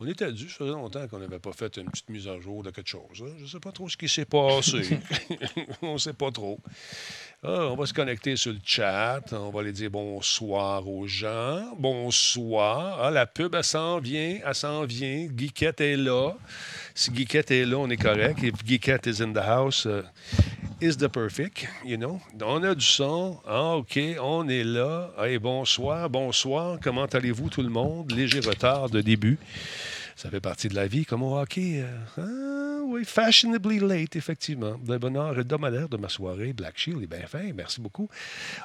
On était dû, ça faisait longtemps qu'on n'avait pas fait une petite mise à jour de quelque chose. hein. Je ne sais pas trop ce qui s'est passé. on ne sait pas trop. Ah, on va se connecter sur le chat. On va aller dire bonsoir aux gens. Bonsoir. Ah, la pub, elle s'en vient. Elle s'en vient. Geekette est là. Si Geekette est là, on est correct. If Geekette is in the house, uh, is the perfect, you know. On a du son. Ah, OK, on est là. Hey, bonsoir, bonsoir. Comment allez-vous, tout le monde? Léger retard de début. Ça fait partie de la vie, comme au hockey. ah, oui, fashionably late, effectivement. Le bonheur hebdomadaire de ma soirée. Black Shield est bien fin. Merci beaucoup.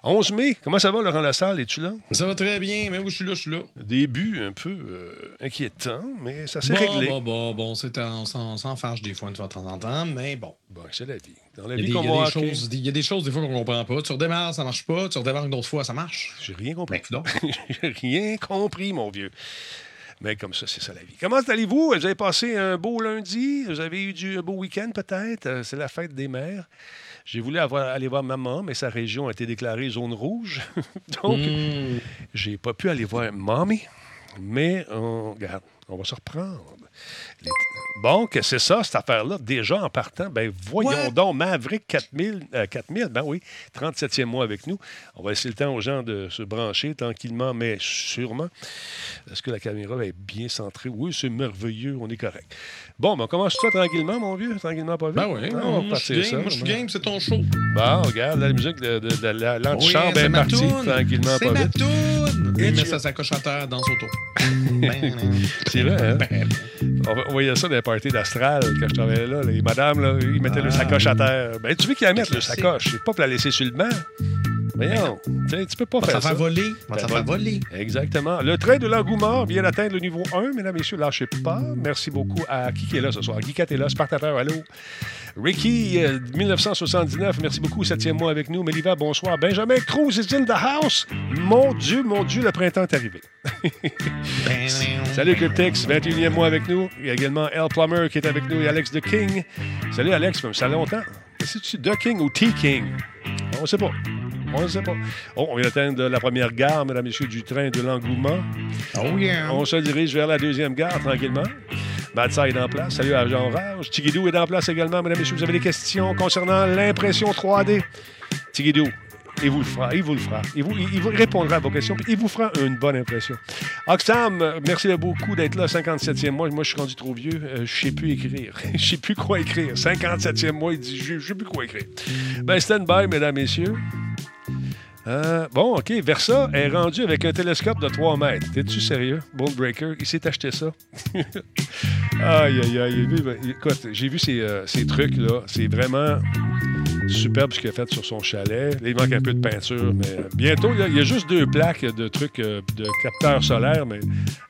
11 mai, comment ça va, Laurent Lassalle? Es-tu là? Ça va très bien, mais oui, je suis là, je suis là. Début un peu euh, inquiétant, mais ça s'est Bon, réglé. bon, bon, bon, c'est un- on s'en fâche des fois de temps en temps, mais bon. Bon, c'est la vie. Dans la Il y a vie des, y a choses, il y a des choses des fois qu'on comprend pas. Tu redémarres, ça marche pas. Tu redémarres une autre fois, ça marche. J'ai rien compris. Ben. J'ai rien compris, mon vieux. Mais comme ça, c'est ça la vie. Comment allez-vous? Vous avez passé un beau lundi? Vous avez eu du un beau week-end peut-être? Euh, C'est la fête des mères. J'ai voulu avoir- aller voir maman, mais sa région a été déclarée zone rouge. Donc, Hmm. j'ai pas pu aller voir mommy. Mais on, regarde, on va se reprendre. Les- Bon, que c'est ça, cette affaire-là. Déjà en partant, ben voyons What? donc, Maverick 4000, euh, 4000, ben oui, 37e mois avec nous. On va laisser le temps aux gens de se brancher tranquillement, mais sûrement. Est-ce que la caméra est bien centrée? Oui, c'est merveilleux, on est correct. Bon, ben on commence ça tranquillement, mon vieux, tranquillement pas vite. Ben oui, Ah, on va partir game, ça. moi, je suis game, c'est ton show. Bon, regarde, la musique de, de- de la Oui, l'antichambre c'est est partie toune. tranquillement C'est pas ma vite. toune. Et Il met sa sacoche à terre dans son tour. C'est vrai, hein? Ben, On, on voyait ça dans les parties d'Astral quand je travaillais là. Les madames, là, ils mettaient le Ah. sacoche à terre. Ben, tu veux qu'ils la mettent, le sacoche. C'est pas pour la laisser sur le banc. Voyons, tu sais, tu peux pas va faire s'en ça. faire voler. On va Ben, va- voler. Exactement. Le train de l'engouement vient d'atteindre le niveau 1, mesdames et messieurs. Lâchez pas. Merci beaucoup à qui qui est là ce soir. Guy Cat est là, Spartateur, allô? Ricky, euh, 1979, merci beaucoup, septième mois avec nous. Méliva, bonsoir. Benjamin Cruz is in the house. Mon Dieu, mon Dieu, le printemps est arrivé. Salut Cryptex, 21e mois avec nous. Il y a également L. Plummer qui est avec nous et Alex The King. Salut Alex, ça fait longtemps. C'est-tu The King ou T King? On ne sait pas. On ne sait pas. Oh, on vient d'atteindre la première gare, mesdames et messieurs, du train de l'engouement. Oh yeah. On se dirige vers la deuxième gare tranquillement. Matza est en place. Salut à Jean Rage. Tigidou est en place également, mesdames et messieurs. Vous avez des questions concernant l'impression 3D. Tigidou, il vous le fera. Il vous le fera. Il vous, il vous répondra à vos questions. Il vous fera une bonne impression. Euh, merci beaucoup d'être là. 57e mois. Moi, je suis rendu trop vieux. Euh, je sais plus écrire. Je sais plus quoi écrire. 57e mois, il dit je sais plus quoi écrire. Ben, stand by, mesdames, messieurs. Euh, bon, OK. Versa est rendu avec un télescope de 3 mètres. T'es-tu sérieux? Bull Breaker, il s'est acheté ça. aïe, aïe, aïe. Écoute, j'ai vu ces, euh, ces trucs-là. C'est vraiment superbe ce qu'il a fait sur son chalet. Là, il manque un peu de peinture, mais euh, bientôt, là, il y a juste deux plaques de trucs euh, de capteurs solaires, mais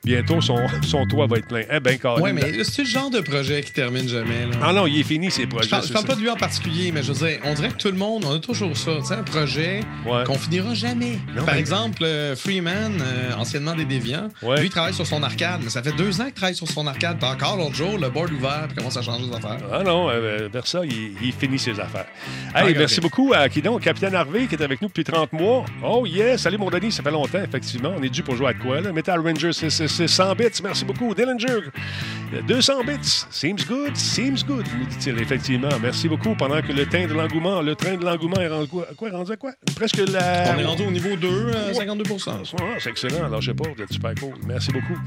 bientôt, son, son toit va être plein. Eh ben, carré. Ouais, mais c'est le genre de projet qui termine jamais. Là. Ah non, il est fini, ces projets. Je parle, je parle ça. pas de lui en particulier, mais je veux dire, on dirait que tout le monde, on a toujours ça. Tu sais, un projet Ouais. qu'on finira jamais. Non, Par mais- exemple, euh, Freeman, euh, anciennement des Déviants, Ouais. lui, il travaille sur son arcade, mais ça fait deux ans qu'il travaille sur son arcade. Puis encore l'autre jour, le board ouvert, puis commence à changer les affaires. Ah non, Versa, il, il finit ses affaires. Hey, merci beaucoup à qui donc? Capitaine Harvey qui est avec nous depuis 30 mois. Oh yes, salut mon Denis, ça fait longtemps, effectivement. On est dû pour jouer à quoi, là? Metal Ranger, c'est- c'est c'est 100 bits, merci beaucoup. Dillinger, euh, 200 bits. Seems good, seems good, nous dit-il, effectivement. Merci beaucoup. Pendant que le train de l'engouement, le train de l'engouement est rendu quoi? quoi, rendu à quoi? Presque la... On est rendu au niveau 2, euh, 52 Ah, c'est excellent. Alors, je sais pas, vous êtes super cool. Merci beaucoup.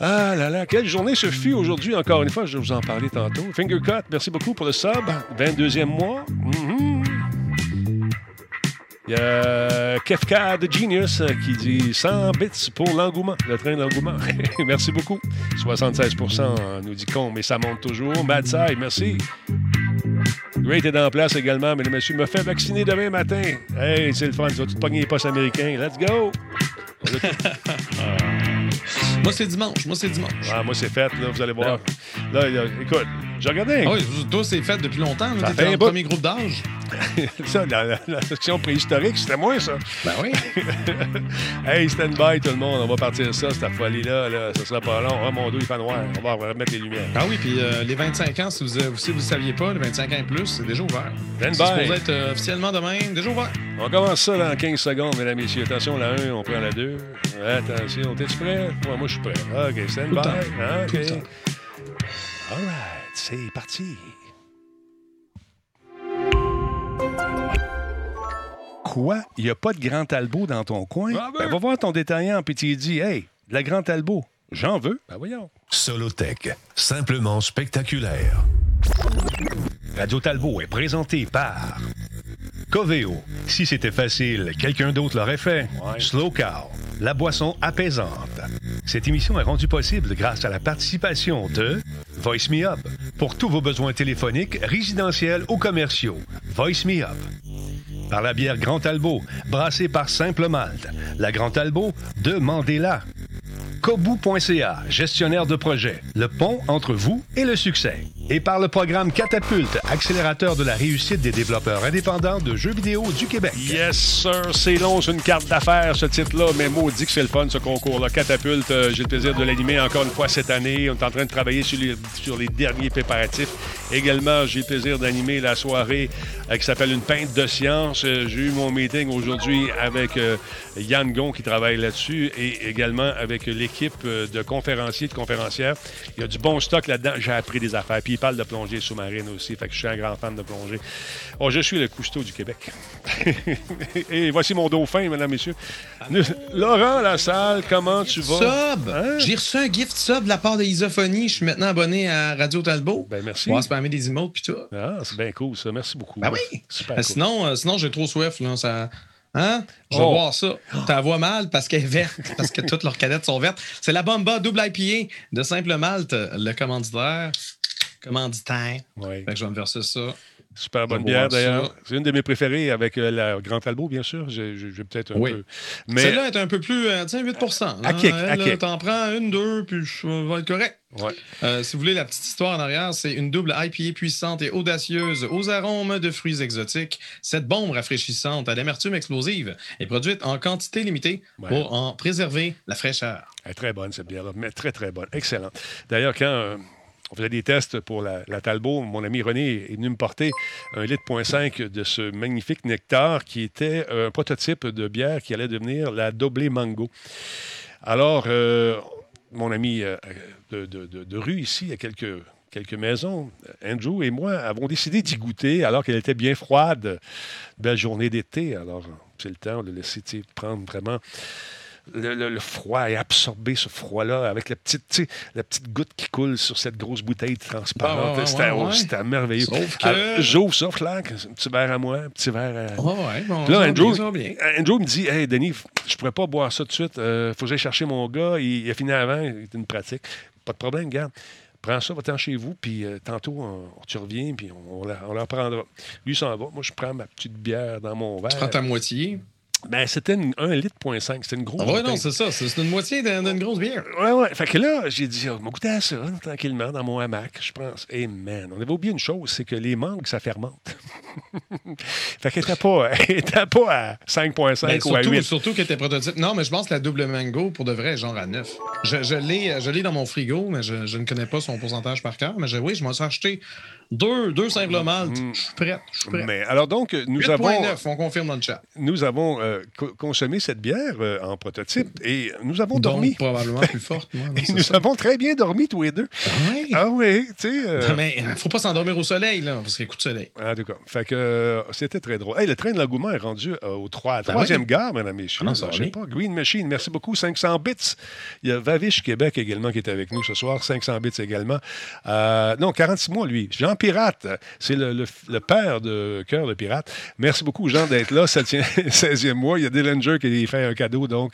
Ah là là, quelle journée ce fut aujourd'hui, encore une fois, je vais vous en parler tantôt. Fingercut, merci beaucoup pour le sub. 22e mois. Mhm. Il y a Kefka de Genius qui dit 100 bits pour l'engouement, le train de l'engouement. merci beaucoup. 76% nous dit con, mais ça monte toujours. Mad Side, merci. Great est en place également, mesdames et messieurs. Me fait vacciner demain matin. Hey, c'est le fun. Tu vas tout pogner les postes américains. Let's go! Moi, c'est dimanche. Moi, c'est dimanche. Ah, moi, c'est fait, là, vous allez voir. Là, là, écoute, J'ai regardé. Ah oui, toi, c'est fait depuis longtemps. Tu fait dans le premier groupe d'âge. ça, la, la- la section préhistorique, c'était moi, ça. Ben oui. Hey, stand by, tout le monde. On va partir ça, cette folie-là. Là. Ça sera pas long. Ah, mon dos, il fait noir. On va remettre les lumières. Ah oui, puis euh, les 25 ans, si vous ne si vous saviez pas, les 25 ans et plus, c'est déjà ouvert. Stand C'est by. supposé être euh, officiellement demain, déjà ouvert. On commence ça dans 15 secondes, mesdames et messieurs. Attention, la 1, on prend la 2. Attention, t'es-tu prêt? Ouais, moi, je suis prêt. OK, stand by. OK. All right, c'est parti. Quoi? Il n'y a pas de Grand Talbot dans ton coin? Ah ben. Ben, va voir ton détaillant, puis tu lui dis, hey, de la Grand Talbot, j'en veux. Ben voyons. Solotech, simplement spectaculaire. Radio Talbot est présenté par Coveo. Si c'était facile, quelqu'un d'autre l'aurait fait. Slow Cow, la boisson apaisante. Cette émission est rendue possible grâce à la participation de Voice Me Up. Pour tous vos besoins téléphoniques, résidentiels ou commerciaux, Voice Me Up. Par la bière Grand Talbot, brassée par Simple Malte. La Grand Talbot, demandez-la. Kobu.ca, gestionnaire de projet, le pont entre vous et le succès. Et par le programme Catapulte, accélérateur de la réussite des développeurs indépendants de jeux vidéo du Québec. Yes, sir, c'est long, c'est une carte d'affaires, ce titre-là, mais maudit que c'est le fun, ce concours-là. Catapulte, euh, j'ai le plaisir de l'animer encore une fois cette année. On est en train de travailler sur les, sur les derniers préparatifs. Également, j'ai le plaisir d'animer la soirée euh, qui s'appelle Une peinte de science. Euh, j'ai eu mon meeting aujourd'hui avec euh, Yann Gon qui travaille là-dessus et également avec l'équipe de conférenciers, de conférencières. Il y a du bon stock là-dedans. J'ai appris des affaires. Puis il parle de plongée sous-marine aussi. Fait que je suis un grand fan de plongée. Oh, je suis le cousteau du Québec. et voici mon dauphin, mesdames, messieurs. Nous- Laurent Lassalle, comment tu vas? Sub! Hein? J'ai reçu un gift sub de la part de Isophonie. Je suis maintenant abonné à Radio Talbot. Ben, merci. Des emotes puis tout. Ah, c'est bien cool, ça. Merci beaucoup. Ben oui. Super Euh, cool. Sinon, euh, sinon j'ai trop soif. Là, ça... Hein? Je vais Oh. voir ça. Ta voix mal parce qu'elle est verte, parce que toutes leurs cadettes sont vertes. C'est la Bomba double IPA de Simple Malte, le commanditaire. Commanditaire. Ouais. Fait que je vais me verser ça. Super bonne bière, d'ailleurs. C'est une de mes préférées avec euh, la Grand Albo, bien sûr. J'ai peut-être un Oui. peu. Mais Celle-là est un peu plus, euh, tiens, 8 là. À. T'en prends une, deux, puis je vais être correct. Ouais. Euh, si vous voulez la petite histoire en arrière, c'est une double IPA puissante et audacieuse aux arômes de fruits exotiques. Cette bombe rafraîchissante à l'amertume explosive est produite en quantité limitée Ouais. pour en préserver la fraîcheur. Elle est très bonne, cette bière-là. Mais très, très bonne. Excellente. D'ailleurs, quand euh, on faisait des tests pour la, la Talbot, mon ami René est venu me porter un litre point cinq de ce magnifique nectar qui était un prototype de bière qui allait devenir la Doblé Mango. Alors, euh, mon ami euh, de, rue ici, il y a quelques, quelques maisons, Andrew et moi avons décidé d'y goûter alors qu'elle était bien froide. Belle journée d'été. Alors, c'est le temps de laisser prendre vraiment le, le- le froid et absorber ce froid-là avec la petite, tu sais, la petite goutte qui coule sur cette grosse bouteille transparente. Ah, ouais, c'était, ouais, ouais. c'était merveilleux. Sauf que- Alors, j'ouvre ça, flac, un petit verre à moi, un petit verre à... Oh, ouais, bon, là, Andrew, bien. Andrew me dit Hey, Denis, je pourrais pas boire ça tout de suite. Euh, faut que j'aille chercher mon gars. Il, il a fini avant. Il est une pratique. Pas de problème, regarde. Prends ça, va-t'en chez vous, puis euh, tantôt, on- tu reviens, puis on, on la, on la prendra. Lui s'en va. Moi, je prends ma petite bière dans mon verre. Tu prends ta moitié. Ben, c'était une- un litre point cinq. C'était une grosse Ah ouais, non, c'est ça. C'est une moitié d'une grosse bière. Ouais, ouais. Fait que là, j'ai dit, on va goûter à ça, tranquillement, dans mon hamac, je pense. Et man, on avait oublié une chose, c'est que les mangues, ça fermente. fait qu'elle n'était pas, était pas à 5,5 Ben, ou à surtout, 8. surtout que tes prototypes. Non, mais je pense que la double mango, pour de vrai, est genre à 9. Je, je l'ai je l'ai dans mon frigo, mais je, je ne connais pas son pourcentage par cœur. Mais je- oui, je m'en suis acheté deux, deux simples maltes. Je suis prêt. Je suis prêt. Mais alors donc, nous avons, 8.9, on confirme dans le chat. nous avons euh, co- consommé cette bière euh, en prototype et nous avons Donc, dormi. probablement plus forte, moi. non, Et nous ça. avons très bien dormi tous les deux. Ouais. Ah oui, tu sais. euh, Mais il faut pas s'endormir au soleil, là, parce qu'il y a coup de soleil. En tout cas, fait que euh, c'était très drôle. Hey, le train de l'engouement est rendu euh, au trois- à la troisième gare, mesdames et messieurs. Ah non, ça Je sais pas. Green Machine, merci beaucoup. 500 bits. Il y a Vavish Québec également qui est avec nous ce soir. 500 bits également. Euh, non, 46 mois, lui. Jean Pirate, c'est le, père de Cœur de Pirate. Merci beaucoup, Jean, d'être là. Ça tient 16e mois. Il y a Dillinger qui fait un cadeau, donc,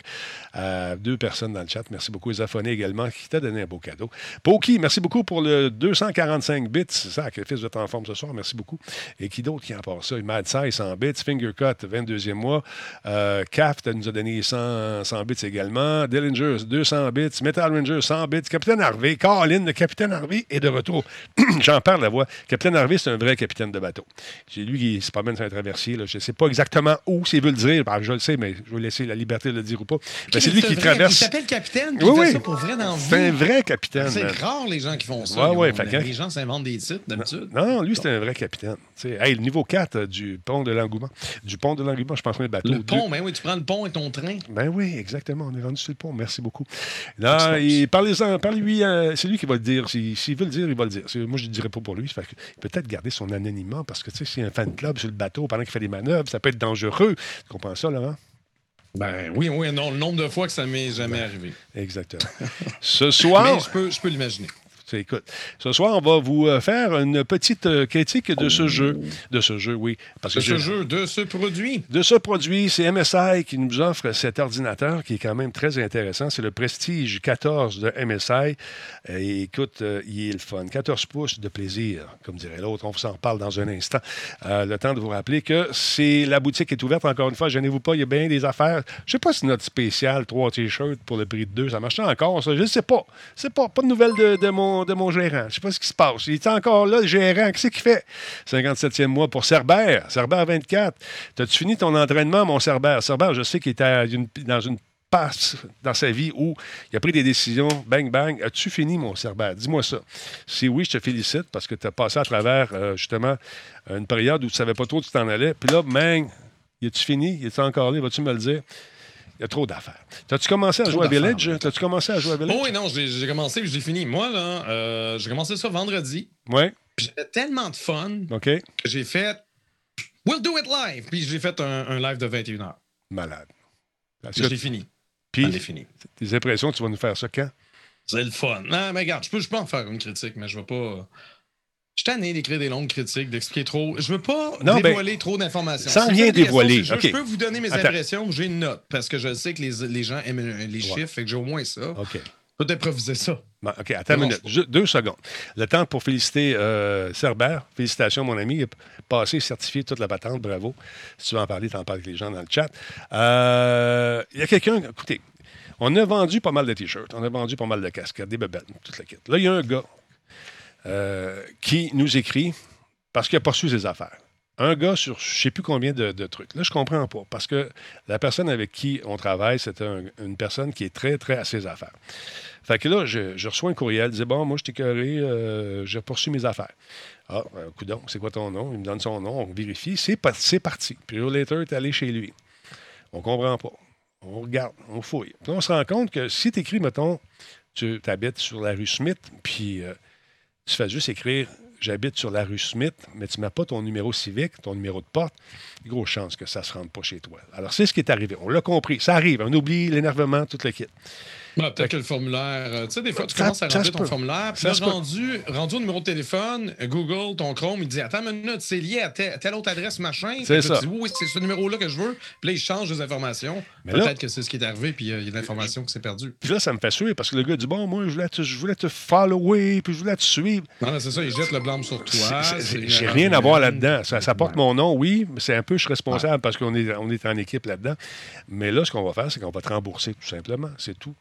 à deux personnes dans le chat. Merci beaucoup. Zafoné également, qui t'a donné un beau cadeau. Poki, merci beaucoup pour le 245 bits. Sacrifice de temps en forme ce soir. Merci beaucoup. Et qui d'autre qui en part ça? Mad Size, 100 bits. Fingercut, 22e mois. Euh, Caft nous a donné 100, 100 bits également. Dillinger, 200 bits. Metal Ranger, 100 bits. Capitaine Harvey, Colin, le capitaine Harvey est de retour. J'en parle la voix. Capitaine Harvey, c'est un vrai capitaine de bateau. C'est lui qui se promène sur un traversier. Là. Je ne sais pas exactement où, s'il veut le dire. Ben, je le sais, mais je vais laisser la liberté de le dire ou pas. Mais c'est lui qui vrai, traverse. Il s'appelle capitaine. Oui, oui. Ça pour vrai dans C'est un vrai capitaine. C'est rare les gens qui font ça. Ouais, ouais, les gens s'inventent des titres d'habitude. Non, non, lui, c'est un vrai capitaine. Hey, le niveau 4 euh, du pont de l'engouement. Du pont de l'engouement, je pense le bateau. Le pont, ben oui, tu prends le pont et ton train. Ben oui, exactement. On est rendu sur le pont. Merci beaucoup. Là, parlez-en, parlez-lui. euh, c'est lui qui va le dire. S'il veut le dire, il va le dire. C'est- Moi, je ne dirais pas pour lui. Fait que peut-être garder son anonymat parce que, tu sais, s'il y a un fan club sur le bateau pendant qu'il fait des manœuvres, ça peut être dangereux. Tu comprends ça, Laurent? Ben oui, oui, non, le nombre de fois que ça m'est jamais arrivé. Exactement. Ce soir, Mais je peux, je peux l'imaginer. Écoute, ce soir, on va vous euh, faire une petite euh, critique de ce jeu. De ce jeu, oui. Parce De que ce jeu, de ce produit. De ce produit, c'est MSI qui nous offre cet ordinateur qui est quand même très intéressant. C'est le Prestige 14 de MSI. Euh, et écoute, il est le fun. 14 pouces de plaisir, comme dirait l'autre. On s'en reparle dans un instant. Euh, le temps de vous rappeler que c'est la boutique est ouverte. Encore une fois, gênez-vous pas, il y a bien des affaires. Je sais pas si notre spécial, trois t-shirts pour le prix de deux, ça marche encore, ça? Je ne sais pas. C'est pas. Pas de nouvelles de, de mon, de mon gérant. Je sais pas ce qui se passe. Il est encore là, le gérant. Qu'est-ce qu'il fait? 57e mois pour Cerbère. Cerbère 24. T'as-tu fini ton entraînement, mon Cerbère? Cerbère, je sais qu'il était dans une passe dans sa vie où il a pris des décisions, bang, bang. As-tu fini, mon Cerbère? Dis-moi ça. Si oui, je te félicite parce que tu as passé à travers, euh, justement, une période où tu ne savais pas trop où tu t'en allais. Puis là, bang, y a-tu fini? Y a-tu encore là? Vas-tu me le dire? Il y a trop d'affaires. T'as-tu commencé à Trop jouer à Village? oui. T'as-tu commencé à jouer à Village? Oh oui, non, j'ai commencé puis j'ai fini. Moi, là, euh, j'ai commencé ça vendredi. Oui. puis J'avais tellement de fun OK. que j'ai fait We'll do it live. Puis j'ai fait un, un live de 21 h Malade. Est-ce Je que- l'ai fini. Puis, fini. tes impressions, tu vas nous faire ça quand? C'est le fun. Non, mais regarde, je peux, je peux en faire une critique, mais je veux pas. Je suis tanné d'écrire des longues critiques, d'expliquer trop. Je veux pas Non, ben, dévoiler trop d'informations. sans rien dévoiler, juste, Je peux vous donner mes Attends. impressions, j'ai une note, parce que je sais que les, les gens aiment les chiffres, fait que j'ai au moins ça. OK. Je peux improviser ça. Bon, OK, attends une minute. je- deux secondes. Le temps pour féliciter euh, Cerbère. Félicitations, mon ami. Il a p- passé, certifié toute la patente. Bravo. Si tu veux en parler, t'en parles avec les gens dans le chat. Euh, Il y a quelqu'un... Écoutez, on a vendu pas mal de T-shirts. On a vendu pas mal de casquettes, des bebelles, toute la kit. Là, il y a un gars euh, qui nous écrit parce qu'il a su ses affaires. Un gars sur je ne sais plus combien de, trucs. Là, je comprends pas. Parce que la personne avec qui on travaille, c'est un- une personne qui est très, très à ses affaires. Fait que là, je, reçois un courriel, il dit Bon, moi, je t'ai carré, euh, j'ai poursu mes affaires. Ah, euh, coudonc, c'est quoi ton nom? Il me donne son nom, on vérifie, c'est, pa- c'est parti. Puis là, later, est allé chez lui. On comprend pas. On regarde, on fouille. Puis on se rend compte que si tu écris, mettons, tu habites sur la rue Smith, puis euh, tu fais juste écrire J'habite sur la rue Smith, mais tu ne pas ton numéro civique, ton numéro de porte, grosse chance que ça ne se rende pas chez toi. Alors, c'est ce qui est arrivé. On l'a compris. Ça arrive. On oublie l'énervement, tout le kit. Ouais, Peut-être que le formulaire. euh, tu sais, des fois, tu Ça- commences à remplir ton formulaire, puis là, rendu, rendu au numéro de téléphone, Google, ton Chrome, il dit Attends une minute, c'est lié à telle, telle autre adresse, machin. C'est ça. Tu dis, oui, c'est ce numéro-là que je veux. Puis là, il change des informations. Mais là- Peut-être que c'est ce qui est arrivé, puis euh, il y a de l'information qui s'est perdue. Puis là, ça me fait suer parce que le gars dit Bon, moi, je voulais te, je voulais te follower, puis je voulais te suivre. Non, non, c'est ça, il jette le blâme sur toi. C'est- c'est- c'est une J'ai rien à voir là-dedans. Ça, ça porte mon nom, oui, mais c'est un peu, je suis responsable parce qu'on est, on est en équipe là-dedans. Mais là, ce qu'on va faire, c'est qu'on va te rembourser, tout simplement. C'est tout.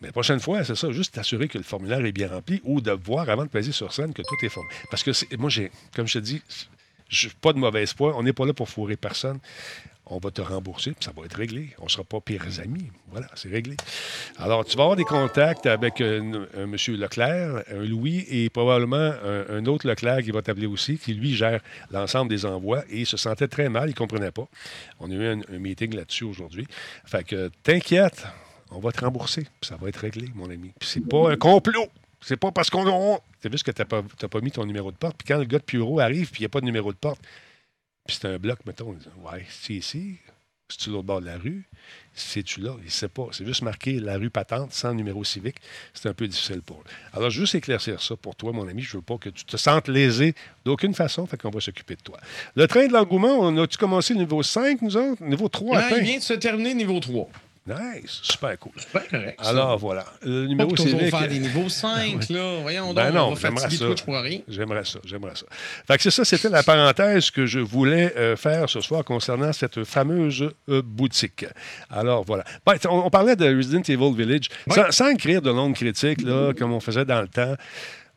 Mais la prochaine fois, c'est ça, juste t'assurer que le formulaire est bien rempli ou de voir avant de peser sur scène que tout est formé. Parce que moi, j'ai, comme je te dis, je pas de mauvaise foi. On n'est pas là pour fourrer personne. On va te rembourser, puis ça va être réglé. On ne sera pas pires amis. Voilà, c'est réglé. Alors, tu vas avoir des contacts avec un, un monsieur Leclerc, un Louis et probablement un, autre Leclerc qui va t'appeler aussi, qui lui gère l'ensemble des envois et il se sentait très mal, il ne comprenait pas. On a eu un, un meeting là-dessus aujourd'hui. Fait que t'inquiète, on va te rembourser, puis ça va être réglé, mon ami. Puis c'est pas un complot. C'est pas parce qu'on. on- C'est juste que tu n'as pas, t'as pas mis ton numéro de porte. Puis quand le gars de Puro arrive, puis il n'y a pas de numéro de porte, puis c'est un bloc, mettons, on dit, ouais, c'est ici. C'est-tu l'autre bord de la rue? C'est-tu là? Il ne sait pas. C'est juste marqué la rue patente sans numéro civique. C'est un peu difficile pour lui. Alors, juste éclaircir ça pour toi, mon ami. Je ne veux pas que tu te sentes lésé d'aucune façon. Fait qu'on va s'occuper de toi. Le train de l'engouement, on a-tu commencé le niveau 5, nous autres? Niveau 3 non, Il vient de se terminer niveau 3. Nice, super cool. Super correct. Alors voilà, le numéro Pas toujours faire des niveaux 5, là. Voyons ben donc, non, on va fatiguer ça. Twitch pour rien. J'aimerais ça, j'aimerais ça. Fait que c'est ça, c'était la parenthèse que je voulais euh, faire ce soir concernant cette fameuse euh, boutique. Alors voilà. Ben, on, on, parlait de Resident Evil Village, sans, sans écrire de longues critiques, là, comme on faisait dans le temps.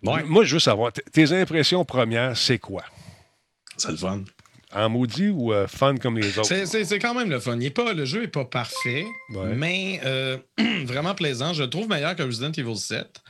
Moi, je veux savoir, tes impressions premières, c'est quoi? C'est le fun. En maudit ou euh, fun comme les autres? C'est- C'est c'est quand même le fun. Il est pas, le jeu n'est pas parfait, Ouais. mais euh, vraiment plaisant. Je le trouve meilleur que Resident Evil 7.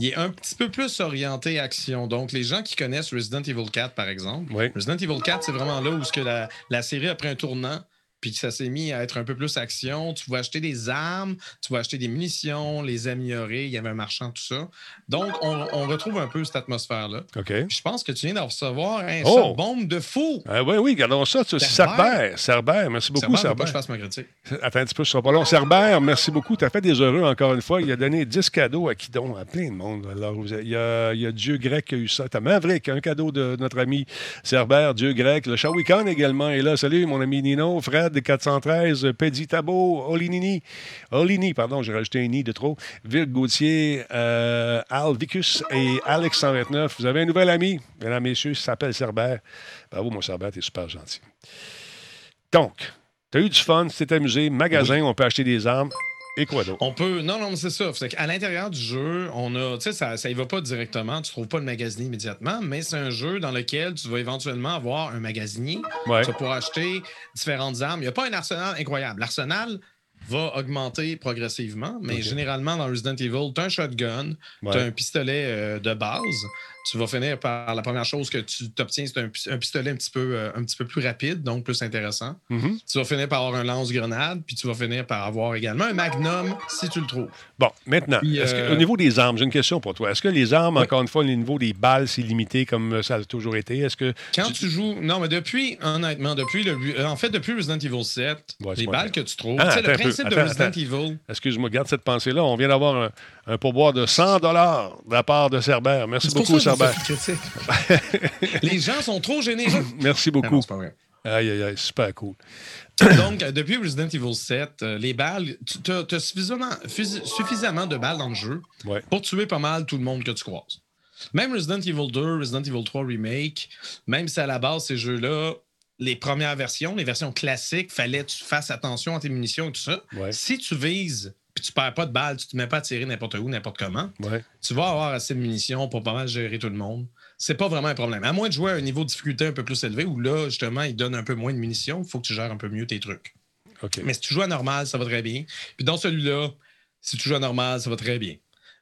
Il est un petit peu plus orienté action. Donc, les gens qui connaissent Resident Evil 4, par exemple. Resident Evil 4, c'est vraiment là où que la, la série a pris un tournant, puis ça s'est mis à être un peu plus action. Tu vas acheter des armes, tu vas acheter des munitions, les améliorer. Il y avait un marchand, tout ça. Donc, on, on retrouve un peu cette atmosphère-là. OK. Puis je pense que tu viens d'en recevoir un Oh! bombe de fou. Ah, oui, oui, regardons ça. Cerbère. Cerbère. Merci beaucoup, pas Cerbère. que je fasse ma critique. Attends un petit peu, ce sera pas long. Cerbère, merci beaucoup. Tu as fait des heureux encore une fois. Il a donné 10 cadeaux à qui donc? À plein de monde. Alors, vous avez- il, y a, il y a Dieu grec qui a eu ça. T'as Maverick, un cadeau de notre ami Cerbère, Dieu grec. Le Shawikan également est là. Salut, mon ami Nino. Fred, 413. Pedi Tabo. Olinini. Olini, pardon, j'ai rajouté un i de trop. Virg Gauthier, euh, Al Vicus et Alex 129. Vous avez un nouvel ami, mesdames, messieurs, il s'appelle Cerbère. Bravo, mon Cerbère, t'es super gentil. Donc, tu as eu du fun, tu t'es amusé. Magasin, on peut acheter des armes. Et quoi d'autre? On peut. Non, non, mais c'est ça. C'est qu'à l'intérieur du jeu, on a. Tu sais, ça, ça y va pas directement. Tu trouves pas le magasinier immédiatement, mais c'est un jeu dans lequel tu vas éventuellement avoir un magasinier. Ouais. Tu vas pouvoir acheter différentes armes. Il n'y a pas un arsenal incroyable. L'arsenal va augmenter progressivement, mais généralement, dans Resident Evil, tu as un shotgun, Ouais. tu as un pistolet euh, de base. Tu vas finir par la première chose que tu t'obtiens, c'est un, pi- un pistolet un petit, peu, euh, un petit peu plus rapide, donc plus intéressant. Mhm. Tu vas finir par avoir un lance-grenade, puis tu vas finir par avoir également un magnum si tu le trouves. Bon, maintenant, Puis, est-ce que- euh, au niveau des armes, j'ai une question pour toi. Est-ce que les armes, Oui. encore une fois, au niveau des balles, c'est limité comme ça a toujours été? Est-ce que. Quand tu joues. Non, mais depuis, honnêtement, depuis le. euh, En fait, depuis Resident Evil 7, Ouais, c'est les balles que tu trouves. Ah, attends le principe de Resident attends. Evil. Excuse-moi, garde cette pensée-là. On vient d'avoir un, un pourboire de 100 de la part de Cerbère. Merci beaucoup, critique. les gens sont trop généreux. Merci non, beaucoup. c'est pas vrai. Aïe, aïe, aïe, super cool. Donc, euh, depuis Resident Evil 7, euh, les balles, tu as, suffisamment, de balles dans le jeu Ouais. pour tuer pas mal tout le monde que tu croises. Même Resident Evil 2, Resident Evil 3 Remake, même si à la base, ces jeux-là, les premières versions, les versions classiques, fallait que tu fasses attention à tes munitions et tout ça. Ouais. Si tu vises puis tu perds pas de balles, tu te mets pas à tirer n'importe où, n'importe comment, Ouais. tu vas avoir assez de munitions pour pas mal gérer tout le monde. C'est pas vraiment un problème. À moins de jouer à un niveau de difficulté un peu plus élevé où là, justement, il donne un peu moins de munitions, il faut que tu gères un peu mieux tes trucs. OK. Mais si tu joues à normal, ça va très bien. Puis dans celui-là, si tu joues à normal, ça va très bien.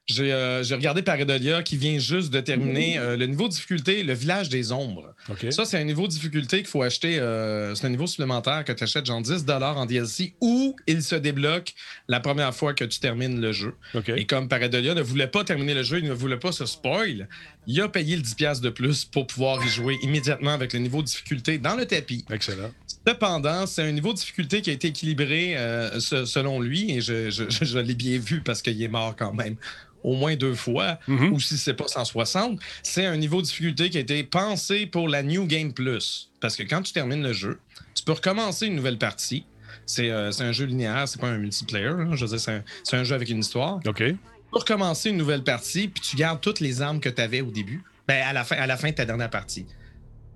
J'ai euh, j'ai regardé Paradolia qui vient juste de terminer euh, le niveau de difficulté, le village des ombres. Ça, c'est un niveau de difficulté qu'il faut acheter. euh, c'est un niveau supplémentaire que tu achètes genre 10 en DLC ou il se débloque la première fois que tu termines le jeu. Et comme Paradolia ne voulait pas terminer le jeu, il ne voulait pas se spoil, il a payé le 10$ de plus pour pouvoir y jouer immédiatement avec le niveau de difficulté dans le tapis. Excellent. Cependant, c'est un niveau de difficulté qui a été équilibré euh, se- selon lui, et je, je- je- je l'ai bien vu parce qu'il est mort quand même au moins deux fois, Mhm. ou si c'est pas 160, c'est un niveau de difficulté qui a été pensé pour la New Game Plus. Parce que quand tu termines le jeu, tu peux recommencer une nouvelle partie. C'est euh, un jeu linéaire, c'est pas un multiplayer. hein. Je veux dire, c'est un, jeu avec une histoire. OK. Tu peux recommencer une nouvelle partie, puis tu gardes toutes les armes que tu avais au début, ben, à, la fin, à la fin de ta dernière partie.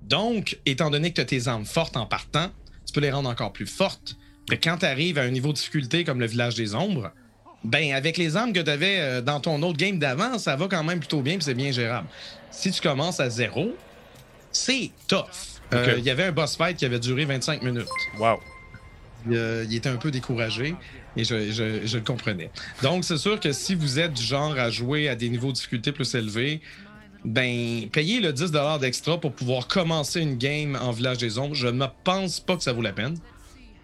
Donc, étant donné que tu as tes armes fortes en partant, tu peux les rendre encore plus fortes. Puis quand tu arrives à un niveau de difficulté comme le village des ombres, ben avec les armes que tu avais dans ton autre game d'avant, ça va quand même plutôt bien, puis c'est bien gérable. Si tu commences à zéro, c'est tough. Euh, Il y avait un boss fight qui avait duré 25 minutes. Wow. Euh, il était un peu découragé et je, je- je le comprenais. Donc, c'est sûr que si vous êtes du genre à jouer à des niveaux de difficulté plus élevés, ben, payez le 10 d'extra pour pouvoir commencer une game en Village des Ombres. Je ne pense pas que ça vaut la peine.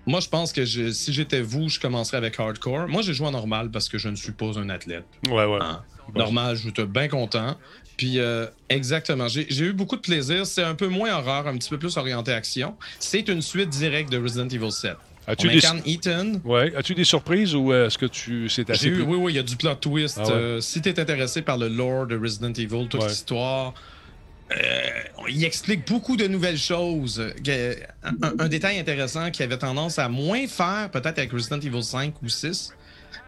Moi, je pense que je- si j'étais vous, je commencerais avec Hardcore. Moi, j'ai joué en normal parce que je ne suis pas un athlète. Ouais, ouais. Hein? Normal, je suis bien content. Puis, euh, exactement, j'ai eu beaucoup de plaisir. C'est un peu moins horreur, un petit peu plus orienté action. C'est une suite directe de Resident Evil 7. As-tu des... Ethan. Ouais. As-tu des surprises ou est-ce que tu c'est assez eu, Oui, oui, il y a du plot twist. Ah si tu es intéressé par le lore de Resident Evil, toute l'histoire, il explique beaucoup de nouvelles choses. Un, un, détail intéressant qui avait tendance à moins faire, peut-être avec Resident Evil 5 ou 6,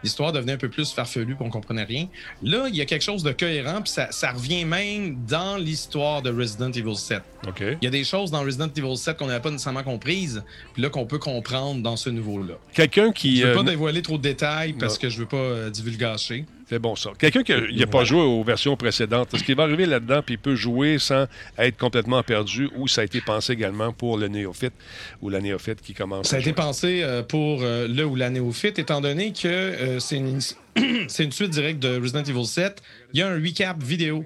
l'histoire devenait un peu plus farfelue, puis on comprenait rien. Là, il y a quelque chose de cohérent, puis ça, ça revient même dans l'histoire de Resident Evil 7. Il y a des choses dans Resident Evil 7 qu'on n'avait pas nécessairement comprises, puis là qu'on peut comprendre dans ce nouveau-là. Quelqu'un qui. Je veux pas euh, dévoiler trop de détails parce que je veux pas euh, divulgacher. C'est bon ça. Quelqu'un qui n'a pas joué aux versions précédentes, est-ce qu'il va arriver là-dedans puis il peut jouer sans être complètement perdu ou ça a été pensé également pour le néophyte ou la néophyte qui commence Ça a été pensé euh, pour le ou la néophyte étant donné que c'est une... une suite directe de Resident Evil 7. Il y a un recap vidéo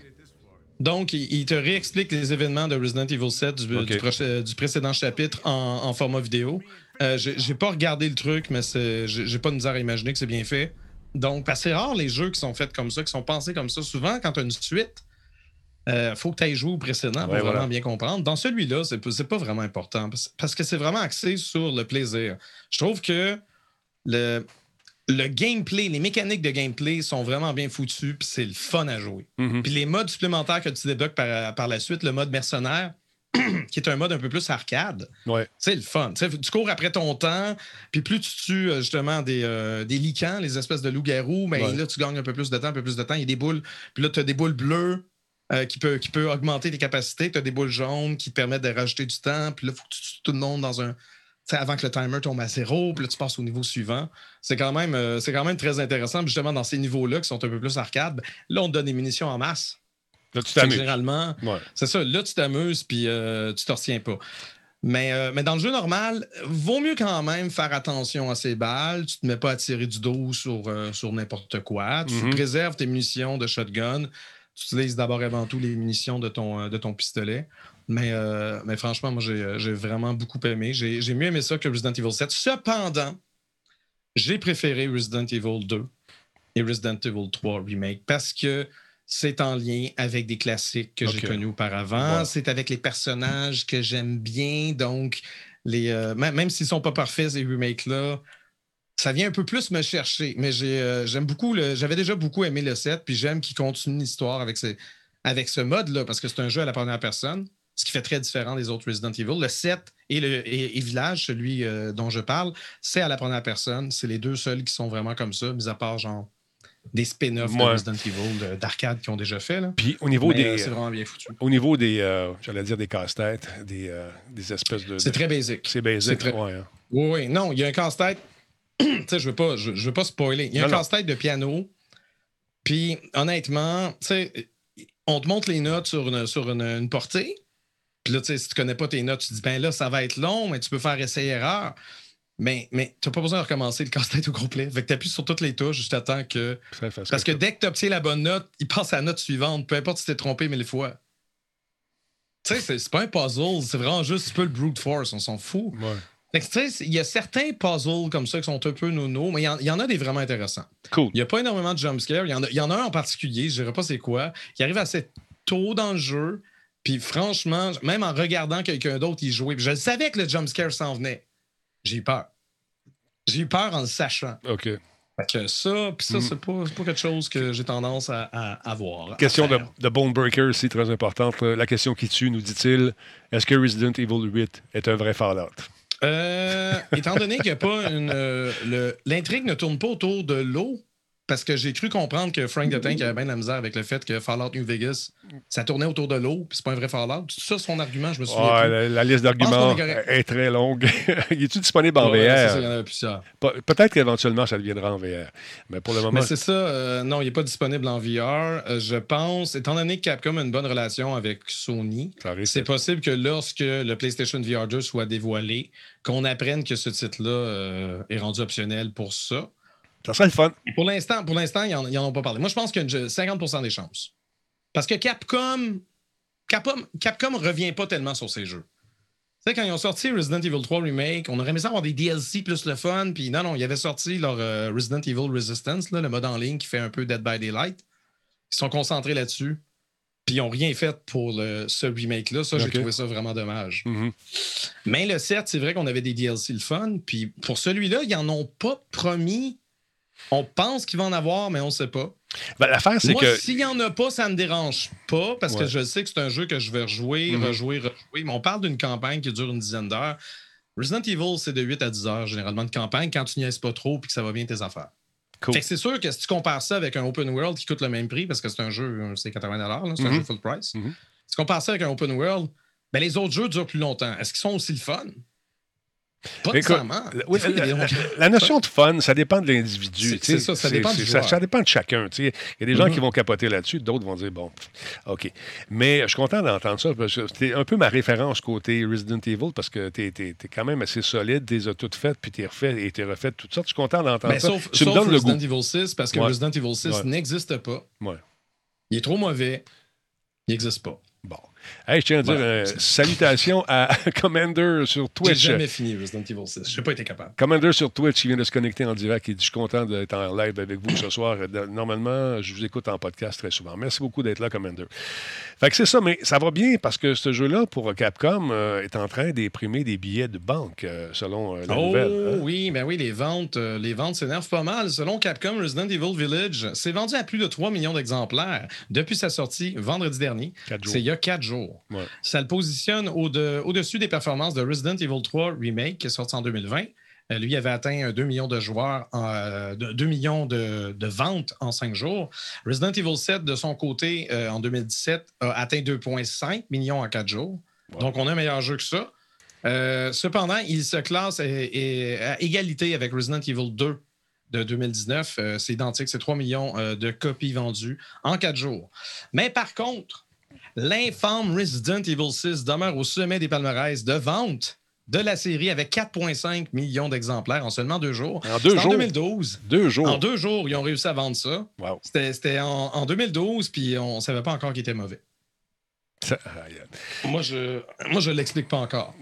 donc, il, te réexplique les événements de Resident Evil 7 du, précédent chapitre en, format vidéo. Euh, j'ai pas regardé le truc, mais j'ai pas de misère à imaginer que c'est bien fait. Donc, parce que c'est rare les jeux qui sont faits comme ça, qui sont pensés comme ça. Souvent, quand tu as une suite, il euh, faut que tu ailles jouer au précédent pour vraiment bien comprendre. Dans celui-là, c'est pas vraiment important parce que c'est vraiment axé sur le plaisir. Je trouve que le, le gameplay, les mécaniques de gameplay sont vraiment bien foutues, puis c'est le fun à jouer. Mhm. Puis les modes supplémentaires que tu débloques par, la suite, le mode mercenaire, qui est un mode un peu plus arcade, c'est le fun. tu cours après ton temps, puis plus tu tues euh, justement des, euh, des licans, les espèces de loups-garous, mais là, tu gagnes un peu plus de temps, un peu plus de temps. Il y a des boules, puis là, tu as des boules bleues. Euh, qui, peut, qui peut augmenter tes capacités. Tu as des boules jaunes qui te permettent de rajouter du temps. Puis là, il faut que tu tues tout le monde dans un, avant que le timer tombe à zéro, puis là, tu passes au niveau suivant. C'est quand, même, euh, quand même très intéressant. Justement, dans ces niveaux-là qui sont un peu plus arcade, là, on te donne des munitions en masse. Là, tu t'amuses. Généralement, c'est ça. Là, tu t'amuses, puis euh, tu t'en retiens pas. Mais, euh, mais dans le jeu normal, vaut mieux quand même faire attention à ces balles. Tu te mets pas à tirer du dos sur, sur n'importe quoi. Tu mm-hmm. préserves tes munitions de shotgun. Tu utilises d'abord et avant tout les munitions de ton, de ton pistolet. Mais, euh, mais franchement, moi, j'ai euh, vraiment beaucoup aimé. J'ai mieux aimé ça que Resident Evil 7. Cependant, j'ai préféré Resident Evil 2 et Resident Evil 3 Remake parce que c'est en lien avec des classiques que j'ai connus auparavant. C'est avec les personnages que j'aime bien. Donc, les, euh, même s'ils ne sont pas parfaits, ces remakes-là, ça vient un peu plus me chercher. Mais j'aime beaucoup. J'avais déjà beaucoup aimé le 7, puis j'aime qu'il continue l'histoire avec, avec ce mode-là, parce que c'est un jeu à la première personne ce qui fait très différent des autres Resident Evil. Le 7 et le Village, celui euh, dont je parle, c'est à la première personne. C'est les deux seuls qui sont vraiment comme ça, mis à part genre des spin-offs de Resident Evil d'arcade qui ont déjà fait. Là. Puis au niveau des. Euh, c'est vraiment bien foutu. Au niveau des, euh, j'allais dire des casse-têtes, des, des, espèces de. C'est très basique. C'est basique, très... ouais, hein. Oui, oui. Non, il y a un casse-tête. tu sais, je veux pas, je, veux pas spoiler. Il y a un casse-tête de piano. Puis honnêtement, tu sais, on te montre les notes sur une, sur une portée. Puis là, tu sais, si tu connais pas tes notes, tu dis, ben là, ça va être long, mais tu peux faire essai-erreur. Mais, mais tu n'as pas besoin de recommencer le casse-tête au complet. Fait que tu appuies sur toutes les touches juste à temps que. Parce que dès que tu obtiens la bonne note, il passe à la note suivante, peu importe si tu t'es trompé mille fois. Tu sais, c'est pas un puzzle, c'est vraiment juste un peu le brute force, on s'en fout. Ouais. tu sais, il y a certains puzzles comme ça qui sont un peu nono, mais il y, en a des vraiment intéressants. Cool. Il n'y a pas énormément de jumpscares. Il y, y, en a un en particulier, je ne dirais pas c'est quoi, qui arrive assez tôt dans le jeu, puis franchement, même en regardant quelqu'un d'autre y jouer, je savais que le jumpscare s'en venait. J'ai eu peur. J'ai eu peur en le sachant. OK. Fait que ça, puis ça, mm. c'est pas, pas, quelque chose que j'ai tendance à, avoir. Question de, de, Bone Breaker aussi, très importante. La question qui tue, nous dit-il, est-ce que Resident Evil 8 est un vrai Fallout? Euh, étant donné qu'il n'y a pas une. Euh, l'intrigue ne tourne pas autour de l'eau, parce que j'ai cru comprendre que Frank the Tank avait bien de la misère avec le fait que Fallout New Vegas, ça tournait autour de l'eau, puis c'est pas un vrai Fallout. C'est ça son argument, je me souviens. La, liste d'arguments est, très longue. Il est-tu disponible en VR? Peut-être qu'éventuellement, ça deviendra en VR. Mais pour le moment. Mais c'est ça. Euh, non, il n'est pas disponible en VR. Euh, je pense, étant donné que Capcom a une bonne relation avec Sony, c'est possible que lorsque le PlayStation VR 2 soit dévoilé, qu'on apprenne que ce titre-là euh, est rendu optionnel pour ça. Ça serait le fun. Pour l'instant, pour l'instant, ils n'en ont pas parlé. Moi, je pense qu'il y a 50% des chances. Parce que Capcom, Capcom, Capcom revient pas tellement sur ces jeux. Tu sais, quand ils ont sorti Resident Evil 3 Remake, on aurait aimé ça avoir des DLC plus le fun. Puis non, non, ils avaient sorti leur euh, Resident Evil Resistance, le mode en ligne qui fait un peu Dead by Daylight. Ils sont concentrés là-dessus. Puis ils n'ont rien fait pour le- ce remake-là. Ça, j'ai trouvé ça vraiment dommage. Mhm. Mais le 7, c'est vrai qu'on avait des DLC le fun. Puis pour celui-là, ils n'en ont pas promis. On pense qu'il va en avoir, mais on ne sait pas. Ben, L'affaire, c'est Moi, que. s'il n'y en a pas, ça ne me dérange pas parce Ouais. que je sais que c'est un jeu que je vais rejouer, Mhm. rejouer, rejouer. Mais on parle d'une campagne qui dure une dizaine d'heures. Resident Evil, c'est de 8 à 10 heures généralement de campagne quand tu niaises pas trop et que ça va bien tes affaires. Cool. C'est sûr que si tu compares ça avec un open world qui coûte le même prix, parce que c'est un jeu, euh, c'est 80 là, c'est un Mhm. jeu full price. Mhm. Si tu compares ça avec un open world, ben les autres jeux durent plus longtemps. Est-ce qu'ils sont aussi le fun? Pas écoute, la- oui, fois, notion de fun, ça dépend de l'individu. C'est- ça, ça dépend du ça, joueur. ça dépend de chacun. Il y a des gens Mhm. qui vont capoter là-dessus, d'autres vont dire bon, OK. Mais je suis content d'entendre ça parce que c'était un peu ma référence côté Resident Evil parce que tu es, quand même assez solide, tu les as toutes faites, puis tu refait et tu refait toutes sortes. Je suis content d'entendre Ben, ça. sauf tu me sauf donnes le Resident goût. Evil 6, parce que Ouais. Resident Evil 6 Ouais. n'existe pas. Ouais. Il est trop mauvais. Il n'existe pas. Bon. Hey, je tiens à dire Ouais. euh, salutations à Commander sur J'ai Twitch. jamais fini Resident Evil 6. Je n'ai pas été capable. Commander sur Twitch qui vient de se connecter en direct. Il dit Je suis content d'être en live avec vous ce soir. Euh, Normalement, je vous écoute en podcast très souvent. Merci beaucoup d'être là, Commander. Fait que c'est ça, mais ça va bien parce que ce jeu-là, pour Capcom, euh, est en train d'imprimer des billets de banque, euh, selon la oh nouvelle. hein? oui, ben oui, les ventes, les ventes s'énervent pas mal. Selon Capcom, Resident Evil Village s'est vendu à plus de 3 millions d'exemplaires depuis sa sortie vendredi dernier. C'est il y a 4 jours. Ouais. Ça le positionne au-de- au-dessus des performances de Resident Evil 3 Remake qui est sorti en 2020. Euh, lui avait atteint euh, 2 millions de joueurs, en, euh, de- 2 millions de, de ventes en 5 jours. Resident Evil 7, de son côté, euh, en 2017, a atteint 2,5 millions en 4 jours. Donc, on a un meilleur jeu que ça. Cependant, il se classe à égalité avec Resident Evil 2 de 2019. Euh, c'est identique, c'est 3 millions euh, de copies vendues en 4 jours. Mais par contre, l'infâme Resident Evil 6 demeure au sommet des palmarès de vente de la série avec 4,5 millions d'exemplaires en seulement deux jours. En deux jours. En 2012. Deux jours. En deux jours, ils ont réussi à vendre ça. Wow. C'était en, en 2012, puis on ne savait pas encore qu'il était mauvais. Ça- aïe. Moi, je moi, je l'explique pas encore.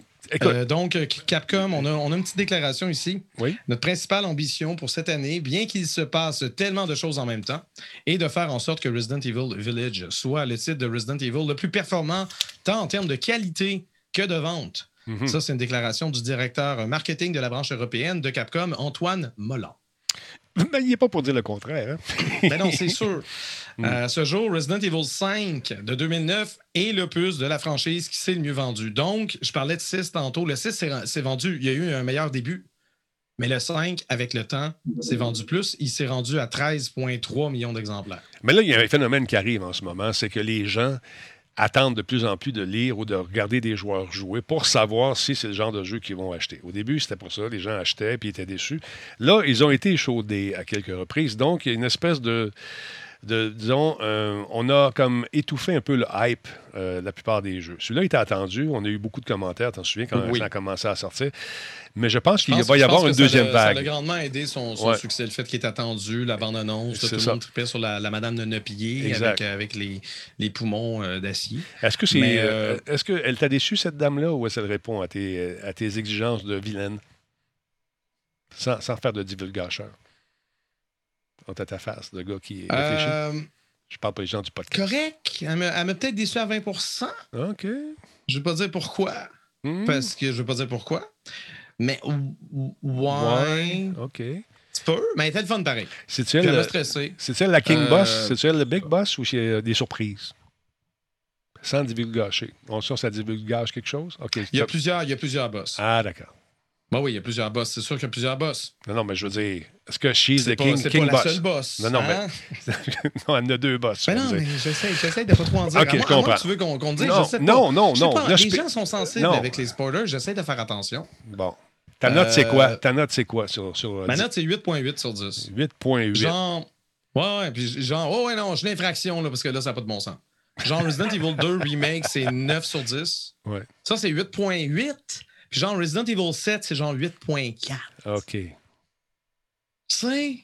Euh, donc, euh, Capcom, on a, on a une petite déclaration ici. Oui. Notre principale ambition pour cette année, bien qu'il se passe tellement de choses en même temps, est de faire en sorte que Resident Evil Village soit le titre de Resident Evil le plus performant, tant en termes de qualité que de vente. mhm. Ça, c'est une déclaration du directeur marketing de la branche européenne de Capcom, Antoine Molland. Ben, il n'est pas pour dire le contraire. hein. Mais non, c'est sûr. Mm. Euh, À ce jour, Resident Evil 5 de 2009 est l'opus de la franchise qui s'est le mieux vendu. Donc, je parlais de 6 tantôt. Le 6 s'est- s'est vendu, il y a eu un meilleur début. Mais le 5, avec le temps, s'est vendu plus. Il s'est rendu à 13,3 millions d'exemplaires. Mais là, il y a un phénomène qui arrive en ce moment, c'est que les gens attendent de plus en plus de lire ou de regarder des joueurs jouer pour savoir si c'est le genre de jeu qu'ils vont acheter. Au début, c'était pour ça, les gens achetaient puis étaient déçus. Là, ils ont été échaudés à quelques reprises. Donc, il y a une espèce de, de disons, euh, on a comme étouffé un peu le hype euh, de la plupart des jeux. Celui-là était attendu. On a eu beaucoup de commentaires, t'en souviens, quand Oui. ça a commencé à sortir. Mais je pense qu'il va y avoir une ça deuxième l'a- Ça a vague. grandement aidé son, son Ouais. succès, le fait qu'il est attendu, la bande-annonce, tout le monde tripait sur la, la Madame de Neupillier avec, avec les, les poumons euh, d'acier. Est-ce que c'est, est-ce qu'elle t'a déçu cette dame-là ou est-ce qu'elle répond à tes, à tes exigences de vilaine? Sans, sans faire de divulgacheur? T'a ta face, de gars qui réfléchit. Euh, Je parle pas des gens du podcast. correct. Elle m'a peut-être déçu à 20% OK. Je ne vais pas dire pourquoi. Hmm. Parce que je ne vais pas dire pourquoi. Mais ou- ou- ouais, OK. tu peux. Mais elle était le fun pareil. C'est-tu elle c'est-tu elle la King Euh, Boss? C'est-tu elle le Big Boss ou c'est euh, des surprises? Sans divulgacher. On sait ça divulgage quelque chose? OK. Il y a plusieurs, il y a plusieurs boss. Ah, d'accord. Bah oui, il y a plusieurs boss. C'est sûr qu'il y a plusieurs boss. Non, non, mais je veux dire, est-ce que she's the pas, King, king pas Boss? la seule boss. Non, non, hein? non, elle en a deux boss. Ben on non, mais j'essaie, j'essaie de pas trop en dire. Ok, À je à comprends. tu veux qu'on, qu'on dise, Non, je sais pas. non, non, Je sais non. pas, les gens sont sensibles Non. avec les spoilers. J'essaie de faire attention. Bon. Ta note, c'est quoi? Ta note, c'est quoi sur, sur euh, Ma 10? note, c'est 8.8 sur 10. 8.8. Genre. Ouais, ouais, puis genre, oh ouais, non, j'ai l'infraction, là, parce que là, ça n'a pas de bon sens. Genre, Resident Evil 2 Remake, c'est 9 sur 10. Ouais. Ça, c'est 8.8. Puis genre, Resident Evil 7, c'est genre 8.4. OK. Tu sais?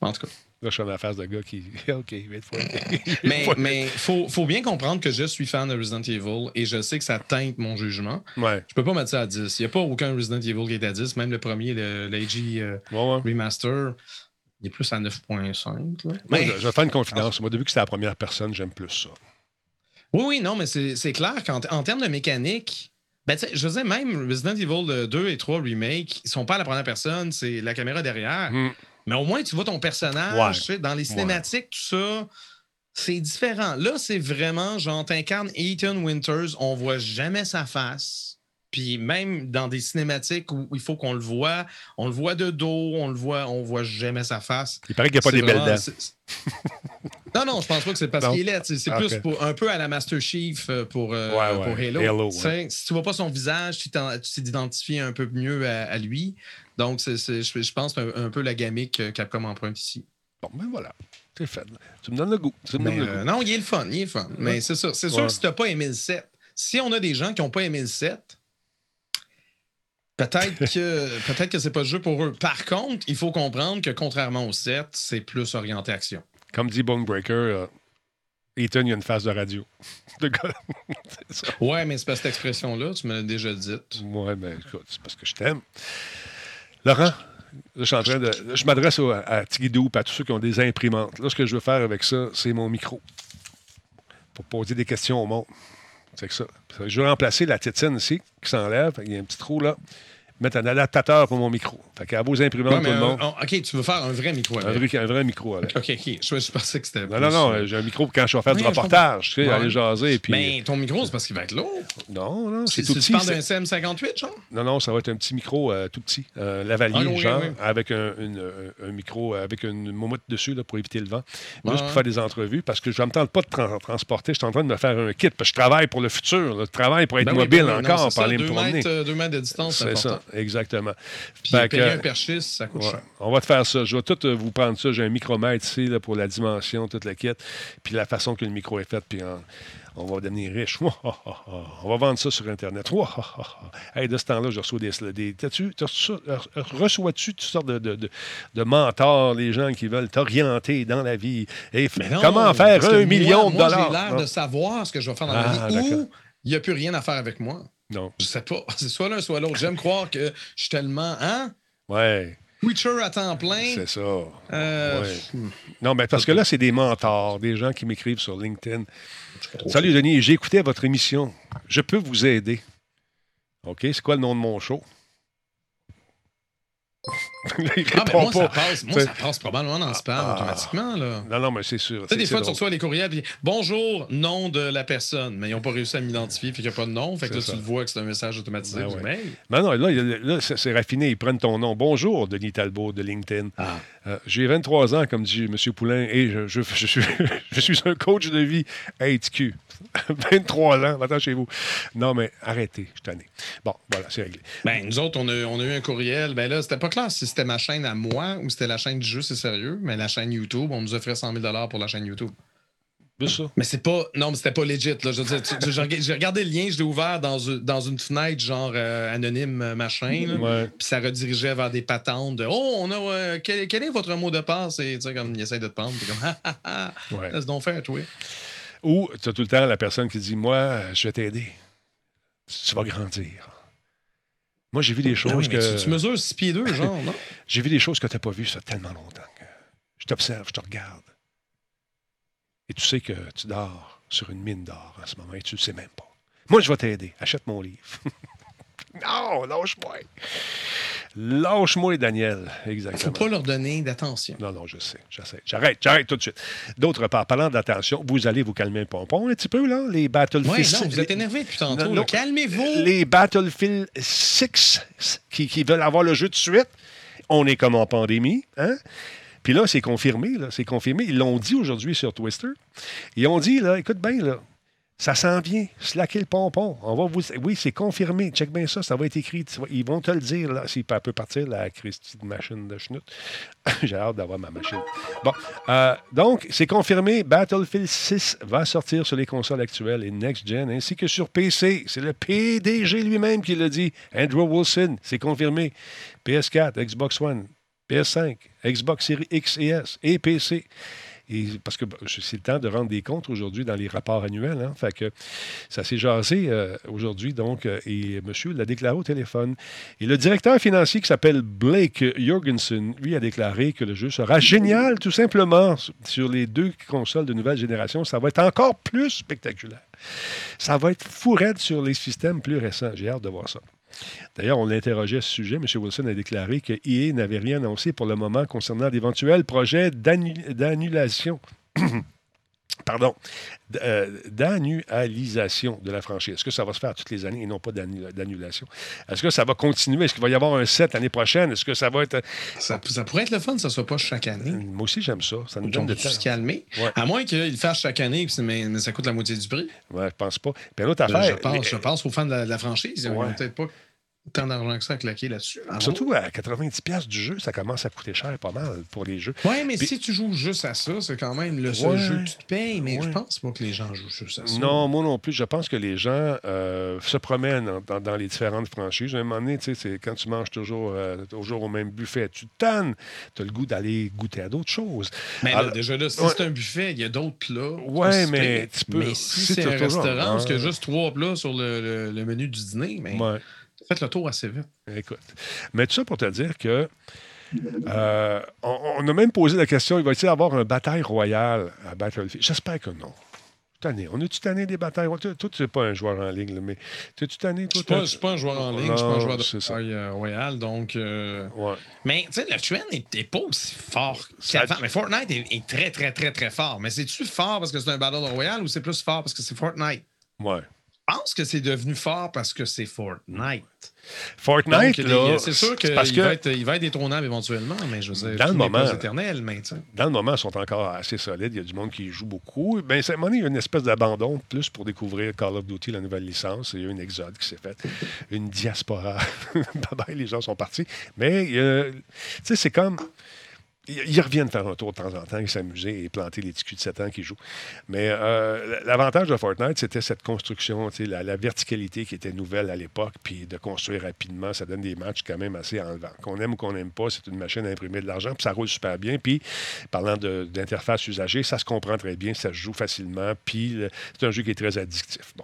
En tout cas. Là, je suis la face de gars qui. OK, 8 fois. Mais mais faut, faut bien comprendre que je suis fan de Resident Evil et je sais que ça teinte mon jugement. Ouais. Je peux pas mettre ça à 10. Il n'y a pas aucun Resident Evil qui est à 10. Même le premier, le l'AG euh, Ouais, ouais. Remaster, il est plus à 9.5. là. Moi, Mais- je, je vais faire une confidence. Moi, depuis que c'était la première personne, j'aime plus ça. Oui, oui, non, mais c'est clair qu'en en termes de mécanique, ben, je veux dire, même Resident Evil 2 et 3 Remake, ils sont pas à la première personne, c'est la caméra derrière. Hmm. Mais au moins, tu vois ton personnage, tu sais, dans les cinématiques, tout ça, c'est différent. Là, c'est vraiment, genre, t'incarnes Ethan Winters, on voit jamais sa face. Puis même dans des cinématiques où il faut qu'on le voit, on le voit de dos, on le voit, on voit jamais sa face. Il paraît qu'il n'y a pas des belles dents. Non, non, je pense pas que c'est parce qu'il est C'est plus pour, un peu à la Master Chief euh, pour, euh, pour Halo. Si tu vois pas son visage, tu t'identifies un peu mieux à, lui. Donc, c'est, je, pense un, un peu la gamique que Capcom emprunte ici. Bon, ben voilà. C'est fait. Tu me donnes le goût. Euh, non, il est le fun. Il est fun. Mais c'est sûr. C'est sûr que si tu n'as pas aimé le 7, si on a des gens qui n'ont pas aimé le 7, Peut-être que peut-être que c'est pas le jeu pour eux. Par contre, il faut comprendre que contrairement au 7, c'est plus orienté action. Comme dit Bonebreaker, euh, Ethan, il y a une phase de radio. de Ouais, mais c'est pas cette expression-là, tu me l'as déjà dite. Ouais, mais écoute, c'est parce que je t'aime. Laurent, je suis en train de. Je m'adresse à, à Tigidou et à tous ceux qui ont des imprimantes. Là, ce que je veux faire avec ça, c'est mon micro. Pour poser des questions au monde. C'est que ça. Je vais remplacer la tétine ici qui s'enlève. Il y a un petit trou là mettre un adaptateur pour mon micro. Fait qu'à vos imprimantes, tout le monde. OK, tu veux faire un vrai micro. Un vrai, un vrai micro. OK, OK. Je, je pensais que c'était. Non, non, non. Euh, j'ai un micro quand je vais faire du reportage. Tu sais, aller jaser. Puis... Mais ton micro, c'est parce qu'il va être lourd. Non, non, c'est tout petit. Tu parles d'un CM58, genre? Non, non, ça va être un petit micro euh, tout petit. Euh, lavalier, ah, genre, avec un, une, un, micro, avec une momotte dessus là, pour éviter le vent. Juste pour faire des entrevues parce que je ne me tente pas de transporter. Je suis en train de me faire un kit parce que je travaille pour le futur. Je travaille pour être ben mobile ben encore, pour aller me promener. Deux mètres de distance, c'est ça, exactement. Un perchiste, ça coûte cher. On va te faire ça. Je vais tout euh, vous prendre ça. J'ai un micromètre ici là, pour la dimension, toute la quête, puis la façon que le micro est fait, puis on va devenir riche. on va vendre ça sur Internet. hey, de ce temps-là, je reçois des. des Reçois-tu toutes sortes de, de, de, mentors, les gens qui veulent t'orienter dans la vie? Et comment faire un million de dollars? J'ai l'air de savoir ce que je vais faire dans la ah, vie. Ou il n'y a plus rien à faire avec moi. Non. Je sais pas. C'est soit l'un, soit l'autre. J'aime croire que je suis tellement. Hein? Ouais. Witcher à temps plein. C'est ça. Euh, non, mais parce que là, c'est des mentors, des gens qui m'écrivent sur LinkedIn. Salut Denis, j'ai écouté votre émission. Je peux vous aider. OK, c'est quoi le nom de mon show? Ah, mais moi, ça passe, moi, ça passe probablement dans le spam ah. automatiquement. Là. Non, non, mais c'est sûr. Tu sais, des fois, tu reçois les courriels, puis bonjour, nom de la personne, mais ils n'ont pas réussi à m'identifier, fait qu'il n'y a pas de nom. Fait que là, tu le vois que c'est un message automatisé ben du mail. Ben non, là, là c'est raffiné. Ils prennent ton nom. Bonjour, Denis Talbot de LinkedIn. Ah. Euh, j'ai 23 ans, comme dit M. Poulain, et je, je, je, suis, je suis un coach de vie HQ. 23 ans, attends chez vous. Non, mais arrêtez, je t'en ai. Bon, voilà, c'est réglé. Ben, nous autres, on a, on a, eu un courriel. Ben là, c'était pas clair si c'était ma chaîne à moi ou c'était la chaîne du jeu, c'est sérieux, mais la chaîne YouTube, on nous offrait 100 000 pour la chaîne YouTube. Ça. Mais c'est pas. Non, mais c'était pas legit. J'ai regardé le lien, je l'ai ouvert dans, dans, une fenêtre, genre euh, anonyme euh, machin. Puis ça redirigeait vers des patentes de Oh, on a. Euh, quel, est votre mot de passe? Et tu sais, comme il essaie de te prendre. Puis comme Ah, ah, ah. Laisse donc faire, toi. Ou tu as tout le temps la personne qui dit Moi, je vais t'aider. Tu vas grandir. Moi, j'ai vu des choses que. Tu, mesures 6 pieds 2, genre, non? j'ai vu des choses que tu n'as pas vues ça tellement longtemps. je t'observe, je te regarde. Et tu sais que tu dors sur une mine d'or en ce moment et tu ne le sais même pas. Moi, je vais t'aider. Achète mon livre. non, lâche-moi. Lâche-moi, Daniel. Exactement. Faut pas leur donner d'attention. Non, non, je sais. J'essaie. J'arrête, j'arrête tout de suite. D'autre part, parlant d'attention, vous allez vous calmer un pompon un petit peu, là, les Battlefield. Oui, non, vous êtes énervé depuis tantôt. Calmez-vous. Les Battlefield 6 qui, qui veulent avoir le jeu de suite, on est comme en pandémie, hein? Puis là, c'est confirmé, là, c'est confirmé. Ils l'ont dit aujourd'hui sur Twister. Ils ont dit, là, écoute bien, là, ça s'en vient. Slacker le pompon. On va vous... Oui, c'est confirmé. Check bien ça. Ça va être écrit. Ils vont te le dire, là, s'il peut partir, la Christie machine de schnout. J'ai hâte d'avoir ma machine. Bon. Euh, donc, c'est confirmé. Battlefield 6 va sortir sur les consoles actuelles et next-gen, ainsi que sur PC. C'est le PDG lui-même qui l'a dit. Andrew Wilson. C'est confirmé. PS4, Xbox One, PS5, Xbox Series X et S et PC. Parce que bah, c'est le temps de rendre des comptes aujourd'hui dans les rapports annuels. Hein. Fait que ça s'est jasé euh, aujourd'hui, donc, euh, et monsieur l'a déclaré au téléphone. Et le directeur financier qui s'appelle Blake Jorgensen, lui, a déclaré que le jeu sera génial, tout simplement, sur les deux consoles de nouvelle génération. Ça va être encore plus spectaculaire. Ça va être fou sur les systèmes plus récents. J'ai hâte de voir ça. D'ailleurs, on l'interrogeait à ce sujet. M. Wilson a déclaré que EA n'avait rien annoncé pour le moment concernant d'éventuels projets d'annulation. Pardon, euh, d'annualisation de la franchise. Est-ce que ça va se faire toutes les années et non pas d'annulation? Est-ce que ça va continuer? Est-ce qu'il va y avoir un set l'année prochaine? Est-ce que ça va être. Ça, pourrait être le fun, ça ne soit pas chaque année. Moi aussi, j'aime ça. Ça nous donne de se calmer. À moins qu'il le fasse chaque année, mais, ça coûte la moitié du prix. Oui, je pense pas. Puis une autre affaire. Je pense, je pense aux fans de la, franchise. Ils vont peut-être pas tant d'argent que ça à claquer là-dessus. Surtout à 90$ du jeu, ça commence à coûter cher pas mal pour les jeux. Oui, mais si tu joues juste à ça, c'est quand même le seul jeu que tu te payes, mais je pense pas que les gens jouent juste à ça. Non, moi non plus. Je pense que les gens euh, se promènent dans, les différentes franchises. À un moment donné, c'est quand tu manges toujours, euh, toujours au même buffet, tu te tannes, tu as le goût d'aller goûter à d'autres choses. Mais là, déjà là, si c'est un buffet, il y a d'autres plats. Oui, mais tu peux. Mais si, c'est un restaurant, parce qu'il y a juste trois plats sur le, menu du dîner, mais. Faites le tour assez vite. Écoute. Mais tout ça pour te dire que. Euh, on, a même posé la question il va y avoir une bataille royale à Battlefield? J'espère que non. On est-tu tanné des batailles royales? Toi, tu n'es pas un joueur en ligne, mais t'es-tu tanné? Je ne suis pas un joueur en ligne, je ne suis pas un joueur de bataille euh, royale. Donc, euh, Mais tu sais, le trend n'est pas aussi fort qu'avant. Mais Fortnite est, est, très, très, très, très fort. Mais c'est-tu fort parce que c'est un Battle Royale ou c'est plus fort parce que c'est Fortnite? Ouais pense que c'est devenu fort parce que c'est Fortnite. Fortnite, là. C'est sûr qu'il va, être, il va être détrônable éventuellement, mais je veux dire, dans le moment, éternel, mais Dans le moment, ils sont encore assez solides. Il y a du monde qui joue beaucoup. Ben, c'est il y a une espèce d'abandon, plus pour découvrir Call of Duty, la nouvelle licence. Il y a eu une exode qui s'est faite, une diaspora. bye bye, les gens sont partis. Mais, tu sais, c'est comme ils reviennent faire un tour de temps en temps et s'amuser et planter les petits de 7 ans qui jouent. Mais euh, l'avantage de Fortnite, c'était cette construction, la, verticalité qui était nouvelle à l'époque, puis de construire rapidement, ça donne des matchs quand même assez enlevants. Qu'on aime ou qu'on n'aime pas, c'est une machine à imprimer de l'argent, puis ça roule super bien. Puis, parlant d'interface usagée, ça se comprend très bien, ça se joue facilement, puis c'est un jeu qui est très addictif.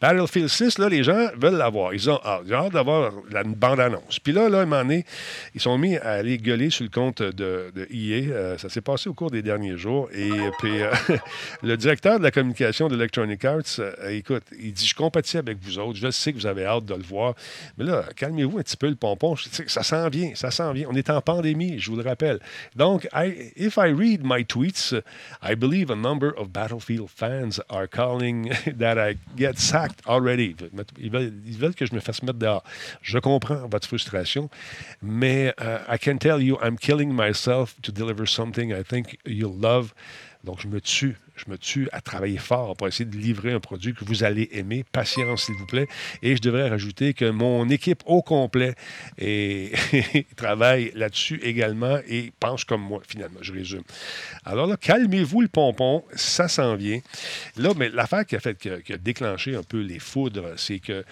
Battlefield 6, là, les gens veulent l'avoir. Ils ont hâte, d'avoir la bande-annonce. Puis là, là, à un moment donné, ils sont mis à aller gueuler sur le compte de euh, ça s'est passé au cours des derniers jours. Et puis, euh, le directeur de la communication d'Electronic Arts, euh, écoute, il dit Je compatis avec vous autres. Je sais que vous avez hâte de le voir. Mais là, calmez-vous un petit peu le pompon. Ça s'en vient. Ça s'en vient. On est en pandémie, je vous le rappelle. Donc, if I read my tweets, I believe a number of Battlefield fans are calling that I get sacked already. Ils veulent, que je me fasse mettre dehors. Je comprends votre frustration, mais I can tell you, I'm killing myself to deliver something I think you'll love. Donc, je me tue, je me tue à travailler fort pour essayer de livrer un produit que vous allez aimer. Patience, s'il vous plaît. Et je devrais rajouter que mon équipe au complet et, travaille là-dessus également et pense comme moi, finalement, je résume. Alors là, calmez-vous le pompon, ça s'en vient. Là, mais l'affaire qui a fait qui a déclenché un peu les foudres, c'est que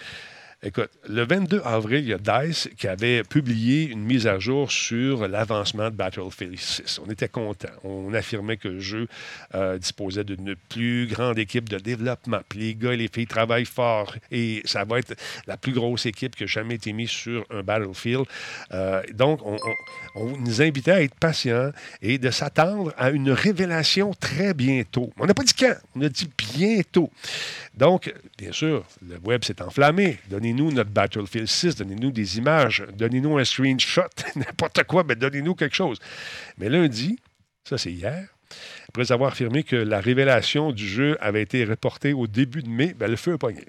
Écoute, le 22 avril, il y a DICE qui avait publié une mise à jour sur l'avancement de Battlefield 6. On était content. On affirmait que le jeu euh, disposait d'une plus grande équipe de développement. Puis les gars et les filles travaillent fort et ça va être la plus grosse équipe qui a jamais été mise sur un Battlefield. Euh, donc, on, nous invitait à être patients et de s'attendre à une révélation très bientôt. On n'a pas dit quand, on a dit bientôt. Donc, bien sûr, le web s'est enflammé. Donnez-nous notre Battlefield 6, donnez-nous des images, donnez-nous un screenshot, n'importe quoi, mais donnez-nous quelque chose. Mais lundi, ça c'est hier, après avoir affirmé que la révélation du jeu avait été reportée au début de mai, ben, le feu a pogné.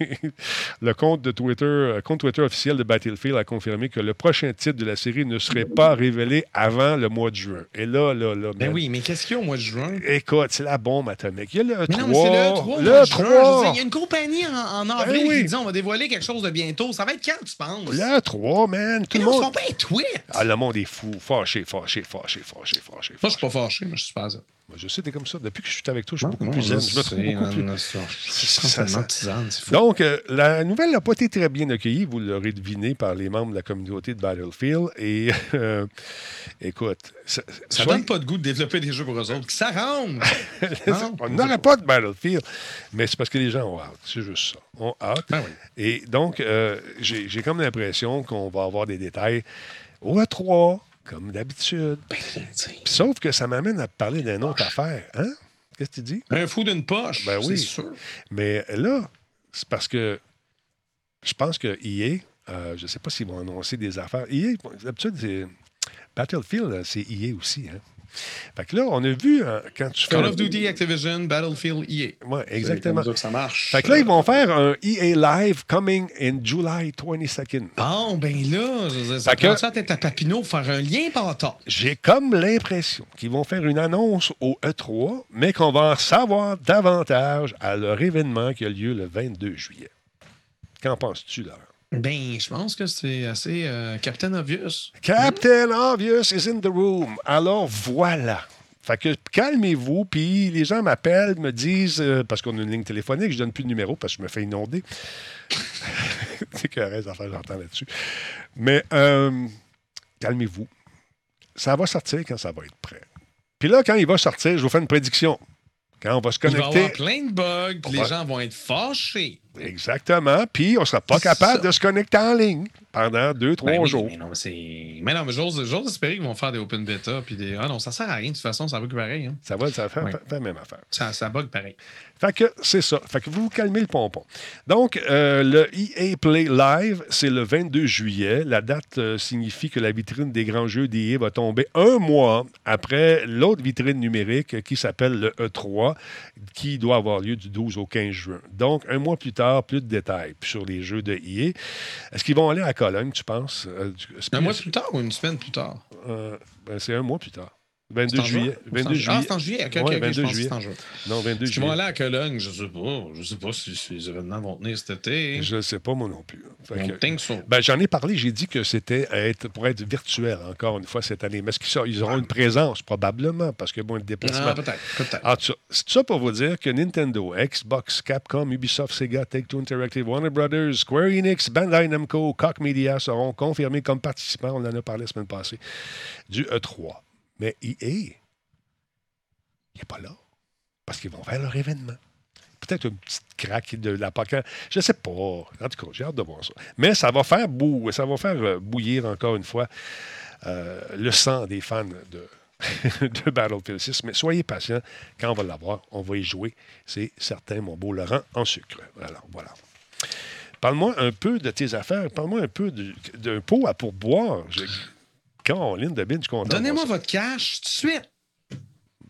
le compte, de Twitter, euh, compte Twitter officiel de Battlefield a confirmé que le prochain titre de la série ne serait pas révélé avant le mois de juin. Et là, là, là. Ben oui, mais qu'est-ce qu'il y a au mois de juin? Écoute, c'est la bombe atomique. Il y a le 3. Non, c'est le 3. Le 3. il y a une compagnie en, ben avril qui dit on va dévoiler quelque chose de bientôt. Ça va être quand, tu penses? Le 3, man. Tout le monde. Ils pas tweet. Ah, le monde est fou. Fâché, fâché, fâché, fâché, fâché. Moi, je suis pas fâché, mais je suis super zen. Moi, Je sais, t'es comme ça. Depuis que je suis avec toi, je suis Non, beaucoup non, plus zen. je me trouve beaucoup plus... ça. Donc, euh, la nouvelle n'a pas été très bien accueillie, vous l'aurez deviné par les membres de la communauté de Battlefield. Et euh, écoute, ça, Ça soit- donne pas de goût de développer des jeux pour eux autres. Ça rentre! On n'aurait pas de Battlefield, mais c'est parce que les gens ont hâte. C'est juste ça. On hâte. Ben oui. Et donc, euh, j'ai j'ai comme l'impression qu'on va avoir des détails au E3, comme d'habitude. Ben, Sauf que ça m'amène à parler d'une autre affaire. Hein? Qu'est-ce que tu dis? Un fou d'une poche, Ben oui. c'est sûr. Mais là, c'est parce que je pense que EA, euh, je ne sais pas s'ils vont annoncer des affaires. EA, d'habitude, c'est- Battlefield, c'est EA aussi. Hein? Fait que là, on a vu euh, quand tu fais. Call of Duty, Activision, Battlefield, EA. Ouais, C'est exactement. comme ça que ça marche. Fait que là, ils vont faire un EA Live coming in July 22nd. Bon, ben là, je ça Fait ça à tête à Papineau pour faire un lien bâtard. J'ai comme l'impression qu'ils vont faire une annonce au E3, mais qu'on va en savoir davantage à leur événement qui a lieu le 22 juillet. Qu'en penses-tu, Laurent? Ben, je pense que c'est assez euh, Captain Obvious. Captain Obvious is in the room. Alors voilà. Fait que calmez-vous, puis les gens m'appellent, me disent, euh, parce qu'on a une ligne téléphonique, je donne plus de numéro parce que je me fais inonder. c'est correct, ça fait j'entends là-dessus. Mais euh, calmez-vous. Ça va sortir quand ça va être prêt. Puis là, quand il va sortir, je vous fais une prédiction. Quand on va se Il va y connecter. avoir plein de bugs, puis les va- gens vont être fâchés. Exactement. Puis on ne sera pas capable ça. de se connecter en ligne pendant deux, trois Ben oui, jours. Mais non, mais. Mais non, mais j'ose espérer qu'ils vont faire des open beta. Puis des. Ah non, ça sert à rien. De toute façon, ça bug pareil. Hein. Ça va, ça faire la même affaire. Ça, ça bug pareil. Fait que c'est ça. Fait que vous vous calmez le pompon. Donc, euh, le EA Play Live, c'est le 22 juillet. La date euh, signifie que la vitrine des grands jeux d'EA va tomber un mois après l'autre vitrine numérique qui s'appelle le E3, qui doit avoir lieu du 12 au 15 juin. Donc, un mois plus tard, plus de détails sur les jeux de EA. Est-ce qu'ils vont aller à Cologne, tu penses? Euh, Un mois plus tard ou une semaine plus tard? euh, ben, c'est un mois plus tard. C'est 22 en juillet. juin? Ou c'est en 22 ju- Ah, juillet. c'est en juillet. Ok, ok, Ouais, ok, 22 je pense juillet. en. Non, 22 Est-ce qu'ils vont juillet. aller à Cologne? Je sais pas. Je sais pas si, si les événements vont tenir cet été. Je ne sais pas, moi non plus. Que- so. Ben, J'en ai parlé, j'ai dit que c'était être, pour être virtuel encore une fois cette année. Mais est-ce qu'ils ils auront une présence? Probablement, parce que bon, le déplacement. Ah, peut-être. Cas, c'est ça pour vous dire que Nintendo, Xbox, Capcom, Ubisoft, Sega, Take-Two Interactive, Warner Brothers, Square Enix, Bandai Namco, Koch Media seront confirmés comme participants, on en a parlé la semaine passée, du E3. Mais EA, il n'est pas là. Parce qu'ils vont faire leur événement. Peut-être une petite craque de la paquette. Je ne sais pas. En tout cas, j'ai hâte de voir ça. Mais ça va faire, ça va faire euh, bouillir encore une fois euh, le sang des fans de, de Battlefield 6. Mais soyez patients. Quand on va l'avoir, on va y jouer. C'est certain, mon beau Laurent, en sucre. Alors, voilà. Parle-moi un peu de tes affaires. Parle-moi un peu d'un pot à pourboire. Caroline de Bin, je suis content Donnez-moi votre cash tout de suite.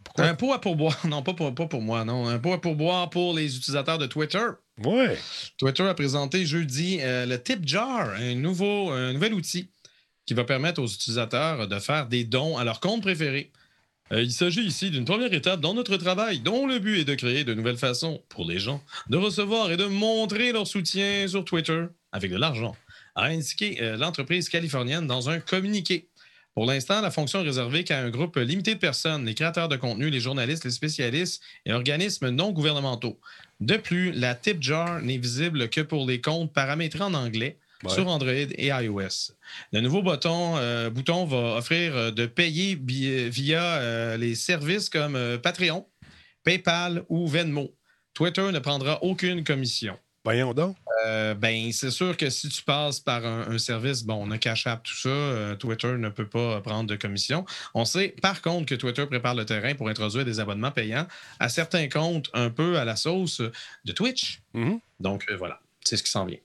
Pourquoi? Un pot à pourboire. Non, pas pour, pas pour moi, non. Un pot à pourboire pour les utilisateurs de Twitter. Ouais. Twitter a présenté jeudi euh, le Tip Jar, un, nouveau, un nouvel outil qui va permettre aux utilisateurs de faire des dons à leur compte préféré. Euh, il s'agit ici d'une première étape dans notre travail, dont le but est de créer de nouvelles façons pour les gens de recevoir et de montrer leur soutien sur Twitter avec de l'argent, a indiqué euh, l'entreprise californienne dans un communiqué. Pour l'instant, la fonction est réservée qu'à un groupe limité de personnes, les créateurs de contenu, les journalistes, les spécialistes et organismes non gouvernementaux. De plus, la tip jar n'est visible que pour les comptes paramétrés en anglais Ouais. sur Android et iOS. Le nouveau bouton, euh, bouton va offrir euh, de payer via euh, les services comme euh, Patreon, PayPal ou Venmo. Twitter ne prendra aucune commission. Voyons donc. Euh, ben, c'est sûr que si tu passes par un, un service, bon, on a Cash App, tout ça, euh, Twitter ne peut pas prendre de commission. On sait par contre que Twitter prépare le terrain pour introduire des abonnements payants à certains comptes un peu à la sauce de Twitch. Mhm. Donc euh, voilà, c'est ce qui s'en vient.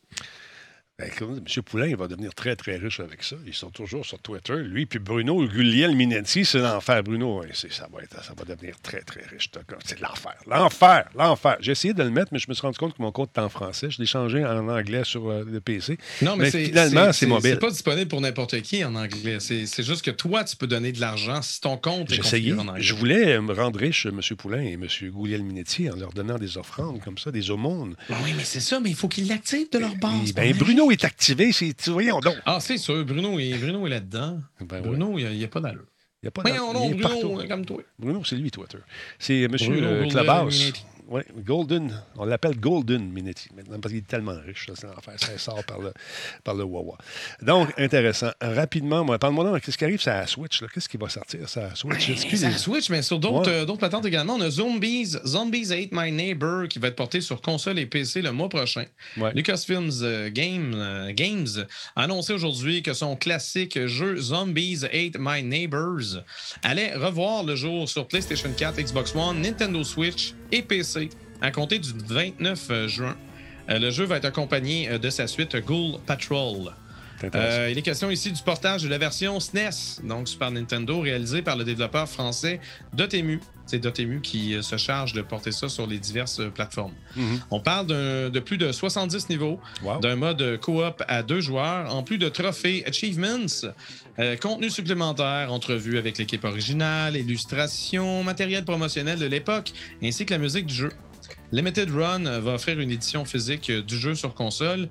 Ben, M. Poulain, il va devenir très, très riche avec ça. Ils sont toujours sur Twitter. Lui, puis Bruno Gugliel Minetti, c'est l'enfer. Bruno, ça, va être- ça va devenir très, très riche. C'est l'enfer. L'enfer. L'enfer. J'ai essayé de le mettre, mais je me suis rendu compte que mon compte est en français. Je l'ai changé en anglais sur euh, le PC. Non, mais, finalement, c'est mobile. C'est pas disponible pour n'importe qui en anglais. C'est juste que toi, tu peux donner de l'argent si ton compte est J'ai essayé. configuré en anglais. Je voulais euh, me rendre riche, M. Poulain et M. Gugliel Minetti, en leur donnant des offrandes comme ça, des aumônes. Ben oui, mais c'est ça, mais il faut qu'ils l'activent de leur base. Ben, Bruno est activé. C'est, tu- voyons donc. Ah, c'est sûr, Bruno est, Bruno est là-dedans. Ben, ouais. Bruno, il n'y a, pas d'allure. Il y a pas est Bruno, comme toi. Bruno, c'est lui, Twitter. C'est M. Bruno Oui, Golden. On l'appelle Golden Minetti maintenant parce qu'il est tellement riche. Ça, c'est l'enfer. Ça sort par le, par le Wawa. Donc, intéressant. Rapidement, moi, parle-moi donc, qu'est-ce qui arrive sur la Switch? là? Qu'est-ce qui va sortir sur la Switch? Est-ce qu'il Ça est- Switch, mais sur d'autres Ouais. euh, d'autres patentes également. On a Zombies, Zombies Ate My Neighbor qui va être porté sur console et PC le mois prochain. Ouais. Lucasfilms euh, Game, euh, Games a annoncé aujourd'hui que son classique jeu Zombies Ate My Neighbors allait revoir le jour sur PlayStation 4, Xbox One, Nintendo Switch et PC à compter du 29 juin. Euh, le jeu va être accompagné euh, de sa suite Ghoul Patrol. Euh, il est question ici du portage de la version SNES, donc Super Nintendo, réalisé par le développeur français Dotemu. C'est Dotemu qui euh, se charge de porter ça sur les diverses plateformes. Mhm. On parle de plus de 70 niveaux, Wow. d'un mode coop à deux joueurs, en plus de trophées, achievements, euh, contenu supplémentaire, entrevues avec l'équipe originale, illustrations, matériel promotionnel de l'époque, ainsi que la musique du jeu. Limited Run va offrir une édition physique du jeu sur console.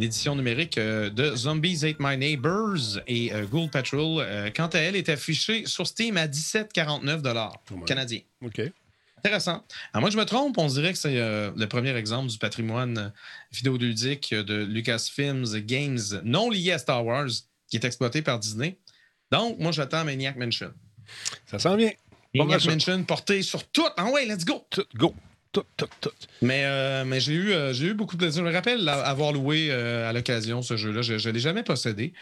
L'édition numérique euh, de Zombies Ate My Neighbors et euh, Ghoul Patrol, euh, quant à elle, est affichée sur Steam à 17,49 Ouais. canadiens. OK. Intéressant. À moi, je me trompe, on dirait que c'est euh, le premier exemple du patrimoine vidéoludique de Lucasfilms Games non lié à Star Wars qui est exploité par Disney. Donc, moi, j'attends Maniac Mansion. Ça sent bien. Maniac. Mansion porté sur tout. Ah ouais, let's go! Tout, go. Tout, tout, tout. Mais, euh, mais j'ai eu, euh, j'ai eu beaucoup de plaisir. Je me rappelle avoir loué euh, à l'occasion ce jeu-là. Je ne l'ai jamais possédé.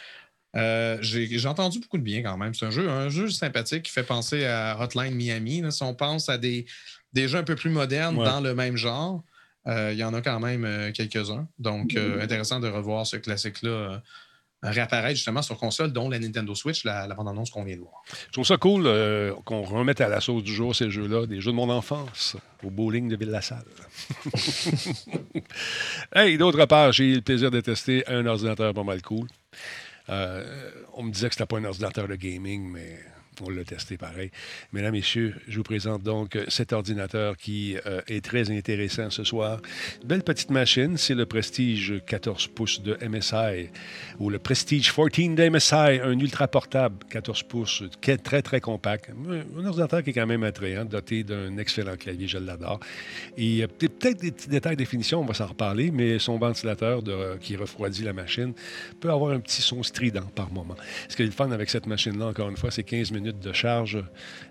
J'ai entendu beaucoup de bien quand même. C'est un jeu, un jeu sympathique qui fait penser à Hotline Miami. là. Si on pense à des, des jeux un peu plus modernes Ouais. dans le même genre, il y en a quand même quelques-uns. Donc, euh, intéressant de revoir ce classique-là réapparaître justement sur console, dont la Nintendo Switch, la, la bande-annonce qu'on vient de voir. Je trouve ça cool euh, qu'on remette à la sauce du jour ces jeux-là, des jeux de mon enfance, au bowling de Ville-la-Salle. hey, d'autre part, j'ai eu le plaisir de tester un ordinateur pas mal cool. Euh, on me disait que c'était pas un ordinateur de gaming, mais on l'a testé pareil. Mesdames, Messieurs, je vous présente donc cet ordinateur qui euh, est très intéressant ce soir. Belle petite machine, c'est le Prestige 14 pouces de MSI ou le Prestige 14 de MSI, un ultra portable 14 pouces, qui est très très compact. Un ordinateur qui est quand même attrayant, doté d'un excellent clavier, je l'adore. Et euh, peut-être des petits détails de définition, on va s'en reparler, mais son ventilateur qui refroidit la machine peut avoir un petit son strident par moment. Ce qui est le fun avec cette machine-là, encore une fois, c'est 15 minutes de charge.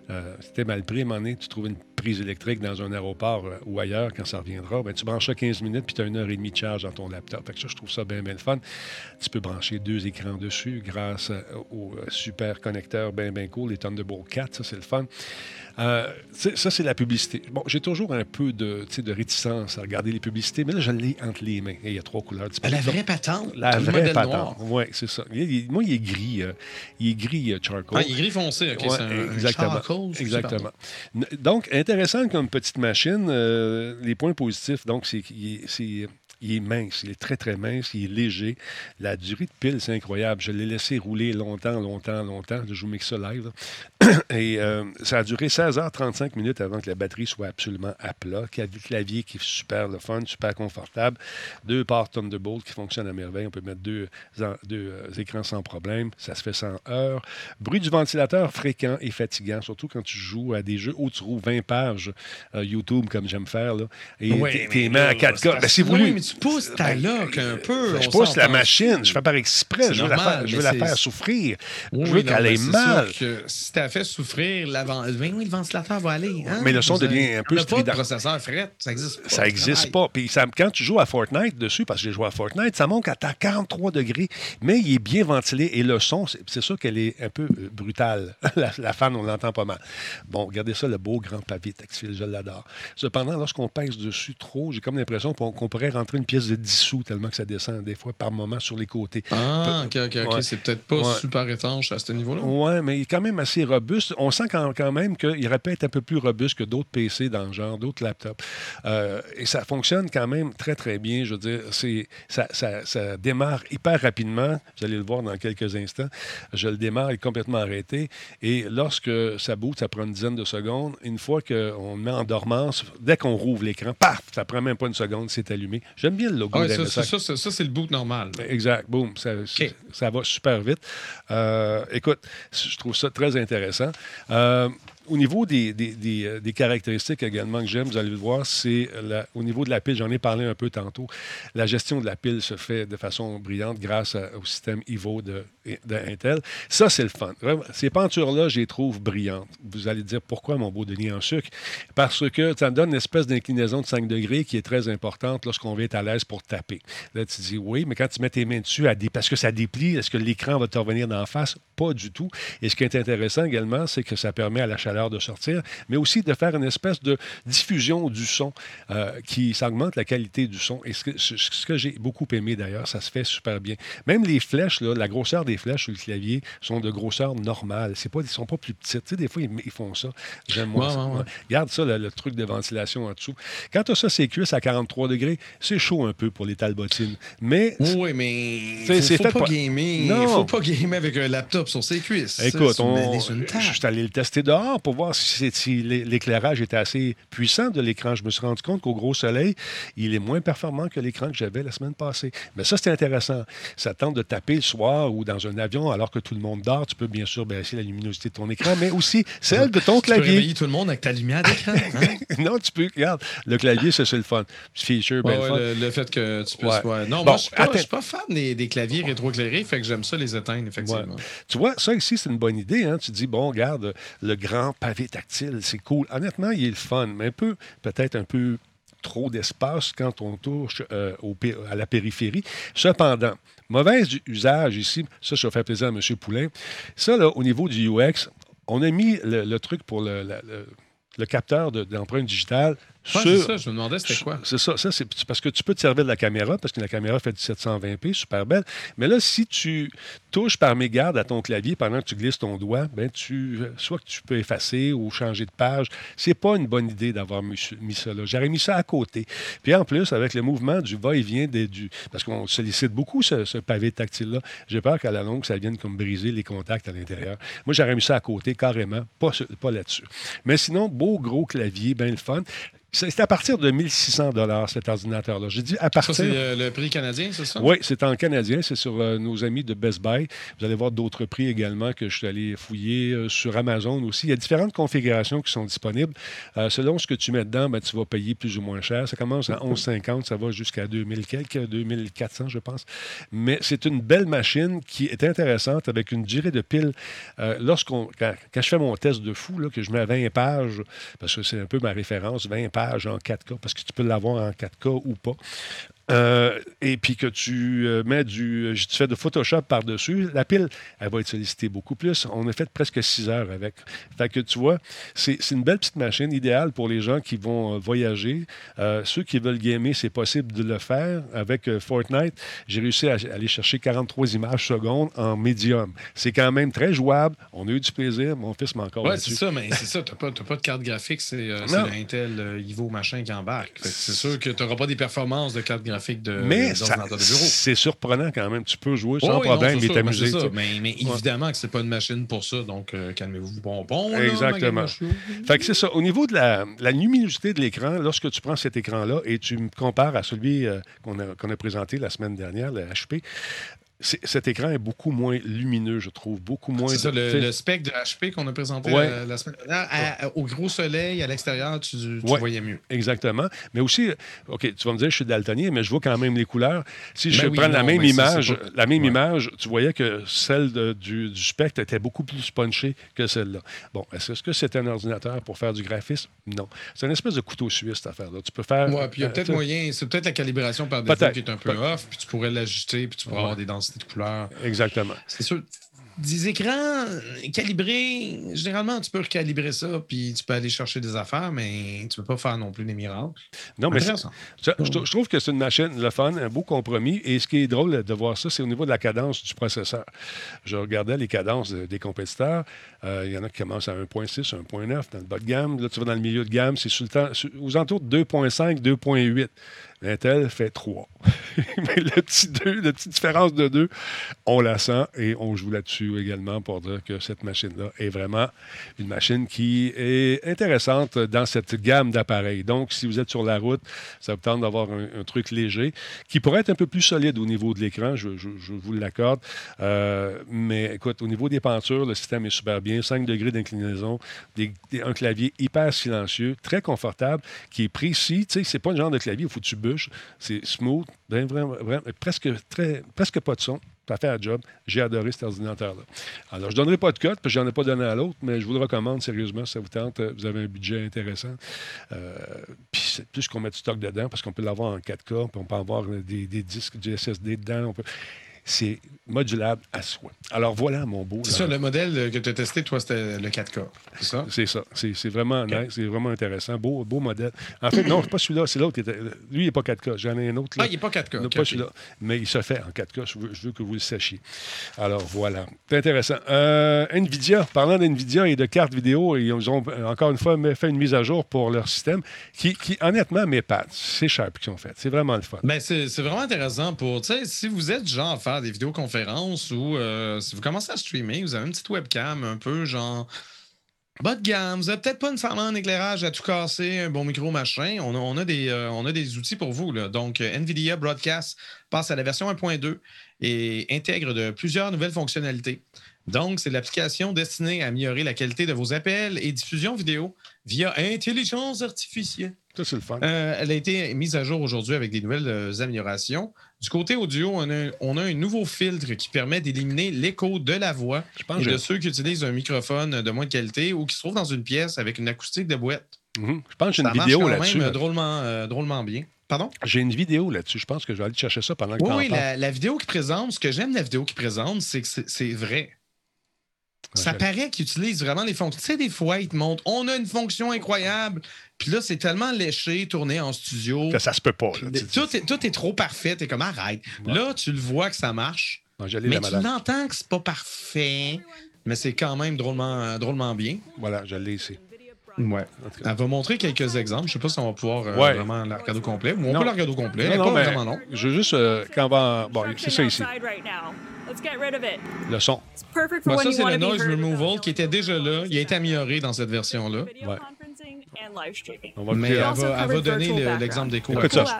Euh, C'était mal pris, à un moment donné, tu trouves une prise électrique dans un aéroport euh, ou ailleurs, quand ça reviendra, ben, tu branches ça 15 minutes, puis tu as une heure et demie de charge dans ton laptop. Fait ça, je trouve ça bien, bien fun. Tu peux brancher deux écrans dessus grâce euh, au super connecteur bien, bien cool, les Thunderbolt 4, ça, c'est le fun. Euh, ça, c'est la publicité. Bon, j'ai toujours un peu de, de réticence à regarder les publicités, mais là, je l'ai entre les mains. Et il y a trois couleurs. La vraie patente, La vraie patente. Oui, c'est ça. Il- il- moi, il est gris. euh, il est gris euh, charcoal. Ah, il est gris foncé, ok. Ouais, c'est un, un exactement. charcoal, exactement. Donc, intéressant comme petite machine. euh, les points positifs, donc, c'est- il est mince. Il est très, très mince. Il est léger. La durée de pile, c'est incroyable. Je l'ai laissé rouler longtemps, longtemps, longtemps. Je vous mixe ça live. Et euh, ça a duré 16h35 minutes avant que la batterie soit absolument à plat. Clavier, clavier qui est super le fun, super confortable. Deux ports Thunderbolt qui fonctionnent à merveille. On peut mettre deux, euh, écrans sans problème. Ça se fait sans heure. Bruit du ventilateur fréquent et fatigant, surtout quand tu joues à des jeux où tu roules 20 pages euh, YouTube, comme j'aime faire. Là, et Oui, t'es- là, à 4K. c'est Ben, c'est voulu. Oui, tu pousses ta Ben, un peu. Ben, je pousse la machine. Je fais par exprès. Je veux la faire, je mais veux la c'est- faire souffrir. Oui, je veux qu'elle ait mal. que si t'as fait souffrir l'avant. Ben oui, le ventilateur va aller. hein? Mais le son devient un peu n'a pas de strident. processeur fret, ça existe pas. Ça n'existe pas. Puis ça- quand tu joues à Fortnite dessus, parce que j'ai joué à Fortnite, ça monte à 43 degrés, mais il est bien ventilé et le son, c'est c'est sûr qu'elle est un peu euh, brutale. la, la fan, on l'entend pas mal. Bon, regardez ça, le beau grand papier textile, je l'adore. Cependant, lorsqu'on pèse dessus trop, j'ai comme l'impression qu'on qu'on pourrait rentrer une pièce de 10 sous tellement que ça descend des fois par moment sur les côtés. Ah, ok, ok, ok. Ouais. C'est peut-être pas Ouais. super étanche à ce niveau-là. Oui, mais il est quand même assez robuste. On sent quand, quand même qu'il aurait pu être un peu plus robuste que d'autres PC dans le genre, d'autres laptops. Euh, et ça fonctionne quand même très, très bien. Je veux dire, ça, ça- ça démarre hyper rapidement. Vous allez le voir dans quelques instants. Je le démarre, il est complètement arrêté. Et lorsque ça boot, ça prend une dizaine de secondes. Une fois qu'on met en dormance, dès qu'on rouvre l'écran, paf, ça prend même pas une seconde, c'est allumé. Je J'aime bien le logo Ah ouais, ça, ça, ça, ça, c'est le boot normal. Exact, boum, ça, ça va super vite. Euh, écoute, je trouve ça très intéressant. Euh, au niveau des, des- euh, des caractéristiques également que j'aime, vous allez le voir, c'est au niveau de la pile, j'en ai parlé un peu tantôt, la gestion de la pile se fait de façon brillante grâce à- au système Evo de. Ça, c'est le fun. Ces pentures-là, je les trouve brillantes. Vous allez dire pourquoi, mon beau Denis en sucre? Parce que ça donne une espèce d'inclinaison de 5 degrés qui est très importante lorsqu'on veut être à l'aise pour taper. Là, tu dis oui, mais quand tu mets tes mains dessus, elle dé- parce que ça déplie, est-ce que l'écran va te revenir d'en face? Pas du tout. Et ce qui est intéressant également, c'est que ça permet à la chaleur de sortir, mais aussi de faire une espèce de diffusion du son euh, qui ça augmente la qualité du son. Et ce que, ce- ce que j'ai beaucoup aimé d'ailleurs, ça se fait super bien. Même les flèches, là, la grosseur des flèches sur le clavier sont de grosseur normale. C'est pas, ils sont pas plus petites. Tu sais, des fois, ils, ils font ça. J'aime moins Ouais, ça. ouais, ouais. Ouais. Garde ça, le, le truc de ventilation en dessous. Quand tu as ça, c'est cuisses à 43 degrés, c'est chaud un peu pour les talbotines. Mais Oui, mais C'est- pas gamer. Non. faut pas gamer avec un laptop sur ses cuisses. Écoute, on, une je suis allé le tester dehors pour voir si, l'éclairage était assez puissant de l'écran. Je me suis rendu compte qu'au gros soleil, il est moins performant que l'écran que j'avais la semaine passée. Mais ça, c'est intéressant. Ça tente de taper le soir ou dans un avion alors que tout le monde dort. Tu peux bien sûr baisser la luminosité de ton écran, mais aussi celle de ton Tu peux clavier. réveiller tout le monde avec ta lumière d'écran. hein? non, tu peux. Regarde, le clavier, ça, c'est le fun. Feature, ben ouais, fun. le, le fait que tu puisses. Ouais. ouais. Non, Bon, moi, je je suis pas fan des, des claviers rétroéclairés, fait que j'aime ça les éteindre, effectivement. Tu vois, ça ici, c'est une bonne idée. Hein? Tu dis, bon, regarde, le grand pavé tactile, c'est cool. Honnêtement, il est le fun, mais un peu, peut-être un peu trop d'espace quand on touche euh, à la périphérie. Cependant, mauvais usage ici, ça, ça fait plaisir à M. Poulain. Ça, là, au niveau du UX, on a mis le, truc pour le, capteur de- d'empreinte digitale Ouais, c'est ça, je me demandais c'était quoi. c'est ça. ça c'est parce que tu peux te servir de la caméra, parce que la caméra fait du 720p, super belle. Mais là, si tu touches par mégarde à ton clavier pendant que tu glisses ton doigt, ben tu, euh, soit que tu peux effacer ou changer de page. C'est pas une bonne idée d'avoir mis, mis ça là. J'aurais mis ça à côté. Puis en plus, avec le mouvement du va-et-vient, du, parce qu'on sollicite beaucoup ce, ce pavé tactile-là, j'ai peur qu'à la longue, ça vienne comme briser les contacts à l'intérieur. Moi, j'aurais mis ça à côté carrément, pas, pas là-dessus. Mais sinon, beau gros clavier, bien le fun. C'est à partir de 1600 cet ordinateur-là. J'ai dit à Ça, partir... c'est le, le prix canadien, c'est ça? Oui, c'est en canadien, c'est sur euh, nos amis de Best Buy. Vous allez voir d'autres prix également que je suis allé fouiller euh, sur Amazon aussi. Il y a différentes configurations qui sont disponibles. Euh, selon ce que tu mets dedans, ben, tu vas payer plus ou moins cher. Ça commence à 11,50, ça va jusqu'à 2000 quelques, 2400 je pense. Mais c'est une belle machine qui est intéressante avec une durée de pile. Euh, lorsqu'on, quand, quand je fais mon test de fou, là, que je mets à 20 pages, parce que c'est un peu ma référence, 20 pages en 4K, parce que tu peux l'avoir en 4K ou pas. Euh, et puis que tu euh, mets du. Tu fais de Photoshop par-dessus, la pile, elle va être sollicitée beaucoup plus. On a fait presque 6 heures avec. Fait que tu vois, c'est une belle petite machine idéale pour les gens qui vont euh, voyager. Euh, ceux qui veulent gamer, c'est possible de le faire. Avec euh, Fortnite, j'ai réussi à aller chercher 43 images secondes en médium. C'est quand même très jouable. On a eu du plaisir. Mon fils m'a encore Ouais, c'est ça, mais c'est ça. T'as pas, t'as pas de carte graphique, c'est euh, l'Intel euh, Ivo machin qui embarque. C'est sûr que tu n'auras pas des performances de carte graphique de Mais ça- d'ordinateur de bureau. c'est surprenant quand même. Tu peux jouer Oh sans oui, problème non, et mais t'amuser. Mais, évidemment que c'est pas une machine pour ça, donc euh, calmez-vous bonbon. là, Exactement. Fait que c'est ça. Au niveau de la, la luminosité de l'écran, lorsque tu prends cet écran-là et tu me compares à celui euh, qu'on a, a présenté la semaine dernière, le HP, cet écran est beaucoup moins lumineux, je trouve. Beaucoup moins. C'est ça, le, le spec de HP qu'on a présenté Ouais. la, la semaine dernière. à- à- au gros soleil, à l'extérieur, tu, tu Ouais. voyais mieux. Exactement. Mais aussi, OK, tu vas me dire, je suis daltonien, mais je vois quand même les couleurs. Si je Ben oui, prends la même image, pas- la même Ouais. image, tu voyais que celle de- du, du spectre était beaucoup plus punchée que celle-là. Bon, est-ce que c'est un ordinateur pour faire du graphisme? Non. C'est une espèce de couteau suisse, cette affaire-là. Tu peux faire. Ouais, puis il y a euh, peut-être moyen, c'est peut-être la calibration par défaut qui est un peu off, puis tu pourrais l'ajuster, puis tu pourrais avoir des densités de couleurs. Exactement. C'est sûr. Des écrans calibrés, généralement, tu peux recalibrer ça, puis tu peux aller chercher des affaires, mais tu peux pas faire non plus des miracles. Non, mais. Ça, je, trou- je trouve que c'est une machine, le fun, un beau compromis. Et ce qui est drôle de voir ça, c'est au niveau de la cadence du processeur. Je regardais les cadences de- des compétiteurs. Euh, Il y en a qui commencent à 1.6, 1.9 dans le bas de gamme. Là, tu vas dans le milieu de gamme, c'est aux alentours de 2.5, 2.8. Intel fait 3. Mais le petit 2, la petite différence de 2, on la sent et on joue là-dessus également pour dire que cette machine-là est vraiment une machine qui est intéressante dans cette gamme d'appareils. Donc, si vous êtes sur la route, ça vous tente d'avoir un, truc léger qui pourrait être un peu plus solide au niveau de l'écran, je, vous l'accorde. Euh, mais écoute, au niveau des pentures, le système est super bien. 5 degrés d'inclinaison, un clavier hyper silencieux, très confortable, qui est précis. Tu sais, c'est pas le genre de clavier où faut que tu C'est smooth, presque, très, presque pas de son. Ça fait un job. J'ai adoré cet ordinateur-là. Alors, je ne donnerai pas de code, parce que je n'en ai pas donné à l'autre, mais je vous le recommande sérieusement si ça vous tente. Vous avez un budget intéressant. Euh, puis, c'est plus qu'on met du stock dedans, parce qu'on peut l'avoir en 4K, puis on peut avoir des, des disques du SSD dedans. C'est modulable à soi. Alors voilà, mon beau. C'est ça, le modèle que tu as testé, toi, c'était le 4K. C'est ça? C'est ça. C'est vraiment nice, c'est vraiment intéressant. Beau, beau modèle. En fait, non, pas celui-là, c'est l'autre. Lui, il n'est pas 4K. J'en ai un autre. Là. Ah, il n'est pas 4K. pas celui-là. Mais il se fait en 4K. Je veux, que vous le sachiez. Alors voilà. C'est intéressant. Euh, Nvidia, parlant d'Nvidia et de cartes vidéo, ils ont encore une fois fait une mise à jour pour leur système qui, qui honnêtement, m'épate. C'est cher qu'ils ont fait. C'est vraiment le fun. Ben, c'est vraiment intéressant pour, tu sais, si vous êtes genre à faire des vidéoconférences ou euh, si vous commencez à streamer, vous avez une petite webcam un peu genre bas de gamme, vous n'avez peut-être pas nécessairement un éclairage à tout casser, un bon micro, machin. On a, on a des, euh, on a des outils pour vous. Là. Donc, euh, NVIDIA Broadcast passe à la version 1.2 et intègre de plusieurs nouvelles fonctionnalités. Donc, c'est l'application destinée à améliorer la qualité de vos appels et diffusion vidéo via intelligence artificielle. Ça, c'est le fun. elle a été mise à jour aujourd'hui avec des nouvelles améliorations. Du côté audio, on a, un nouveau filtre qui permet d'éliminer l'écho de la voix et de ceux qui utilisent un microphone de moins qualité ou qui se trouvent dans une pièce avec une acoustique de boîte. Mhm. Je pense que j'ai une vidéo là-dessus. même drôlement, euh, drôlement bien. Pardon? J'ai une vidéo là-dessus. Je pense que je vais aller chercher ça pendant que Oui, oui la, la, vidéo qui présente, ce que j'aime de la vidéo qui présente, c'est que c'est vrai. Ça paraît qu'ils utilisent vraiment les fonctions. Tu sais, des fois, ils te montrent on a une fonction incroyable. Puis là, c'est tellement léché, tourné en studio. Que ça se peut pas. tout, est, trop parfait. T'es comme arrête. Là, tu le vois que ça marche. mais tu l'entends que c'est pas parfait. Mais c'est quand même drôlement, drôlement bien. Voilà, je l'ai ici. Ouais. Elle va montrer quelques exemples. Je sais pas si on va pouvoir euh, vraiment la regarder au complet. on peut la regarder au complet. Non, non, pas vraiment non. Je veux juste euh, quand on va. Bon, c'est ça ici. Le son. Bah, ça, c'est le noise removal qui était déjà là. Il a été amélioré dans cette version-là. Ouais. Mais elle va, elle va donner l'exemple des cours. Écoute ça.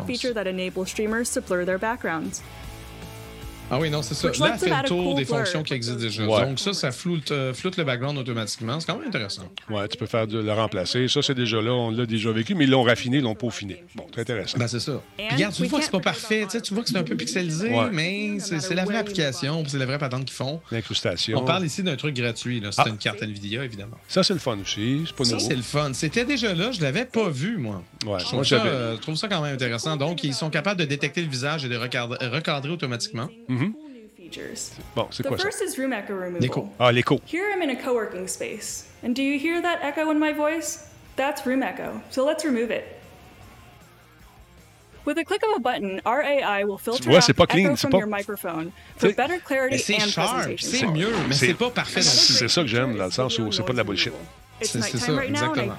Ah oui, non, c'est ça. Là, fait le tour des fonctions qui existent déjà. Donc, ça, ça floute, euh, floute, le background automatiquement. C'est quand même intéressant. Ouais, tu peux faire de le remplacer. Ça, c'est déjà là. On l'a déjà vécu, mais ils l'ont raffiné, ils l'ont peaufiné. Bon, très intéressant. Ben, c'est ça. regarde, tu vois que c'est pas parfait. Tu vois que c'est un peu pixelisé, mais c'est la vraie application. C'est la vraie patente qu'ils font. L'incrustation. On parle ici d'un truc gratuit. C'est ah. une carte NVIDIA, évidemment. Ça, c'est le fun aussi. Pas ça, c'est le fun. C'était déjà là. Je l'avais pas vu, moi. Ouais, je trouve, ça, euh, trouve, ça, quand même intéressant. Donc, ils sont capables de détecter le visage et de recadrer, automatiquement. Mm-hmm. Bon, c'est quoi the first is room echo removal. L'écho. Ah, l'écho. Here I'm in a co-working space. And do you hear that echo in my voice? That's room echo. So let's remove it. With a click of a button, our AI will filter vois, out clean, echo from pas... your microphone for better clarity and presentation. C'est mieux, mais c'est pas parfait. C'est ça que j'aime, dans le sens où c'est pas de la bullshit. C'est ça, right exactement.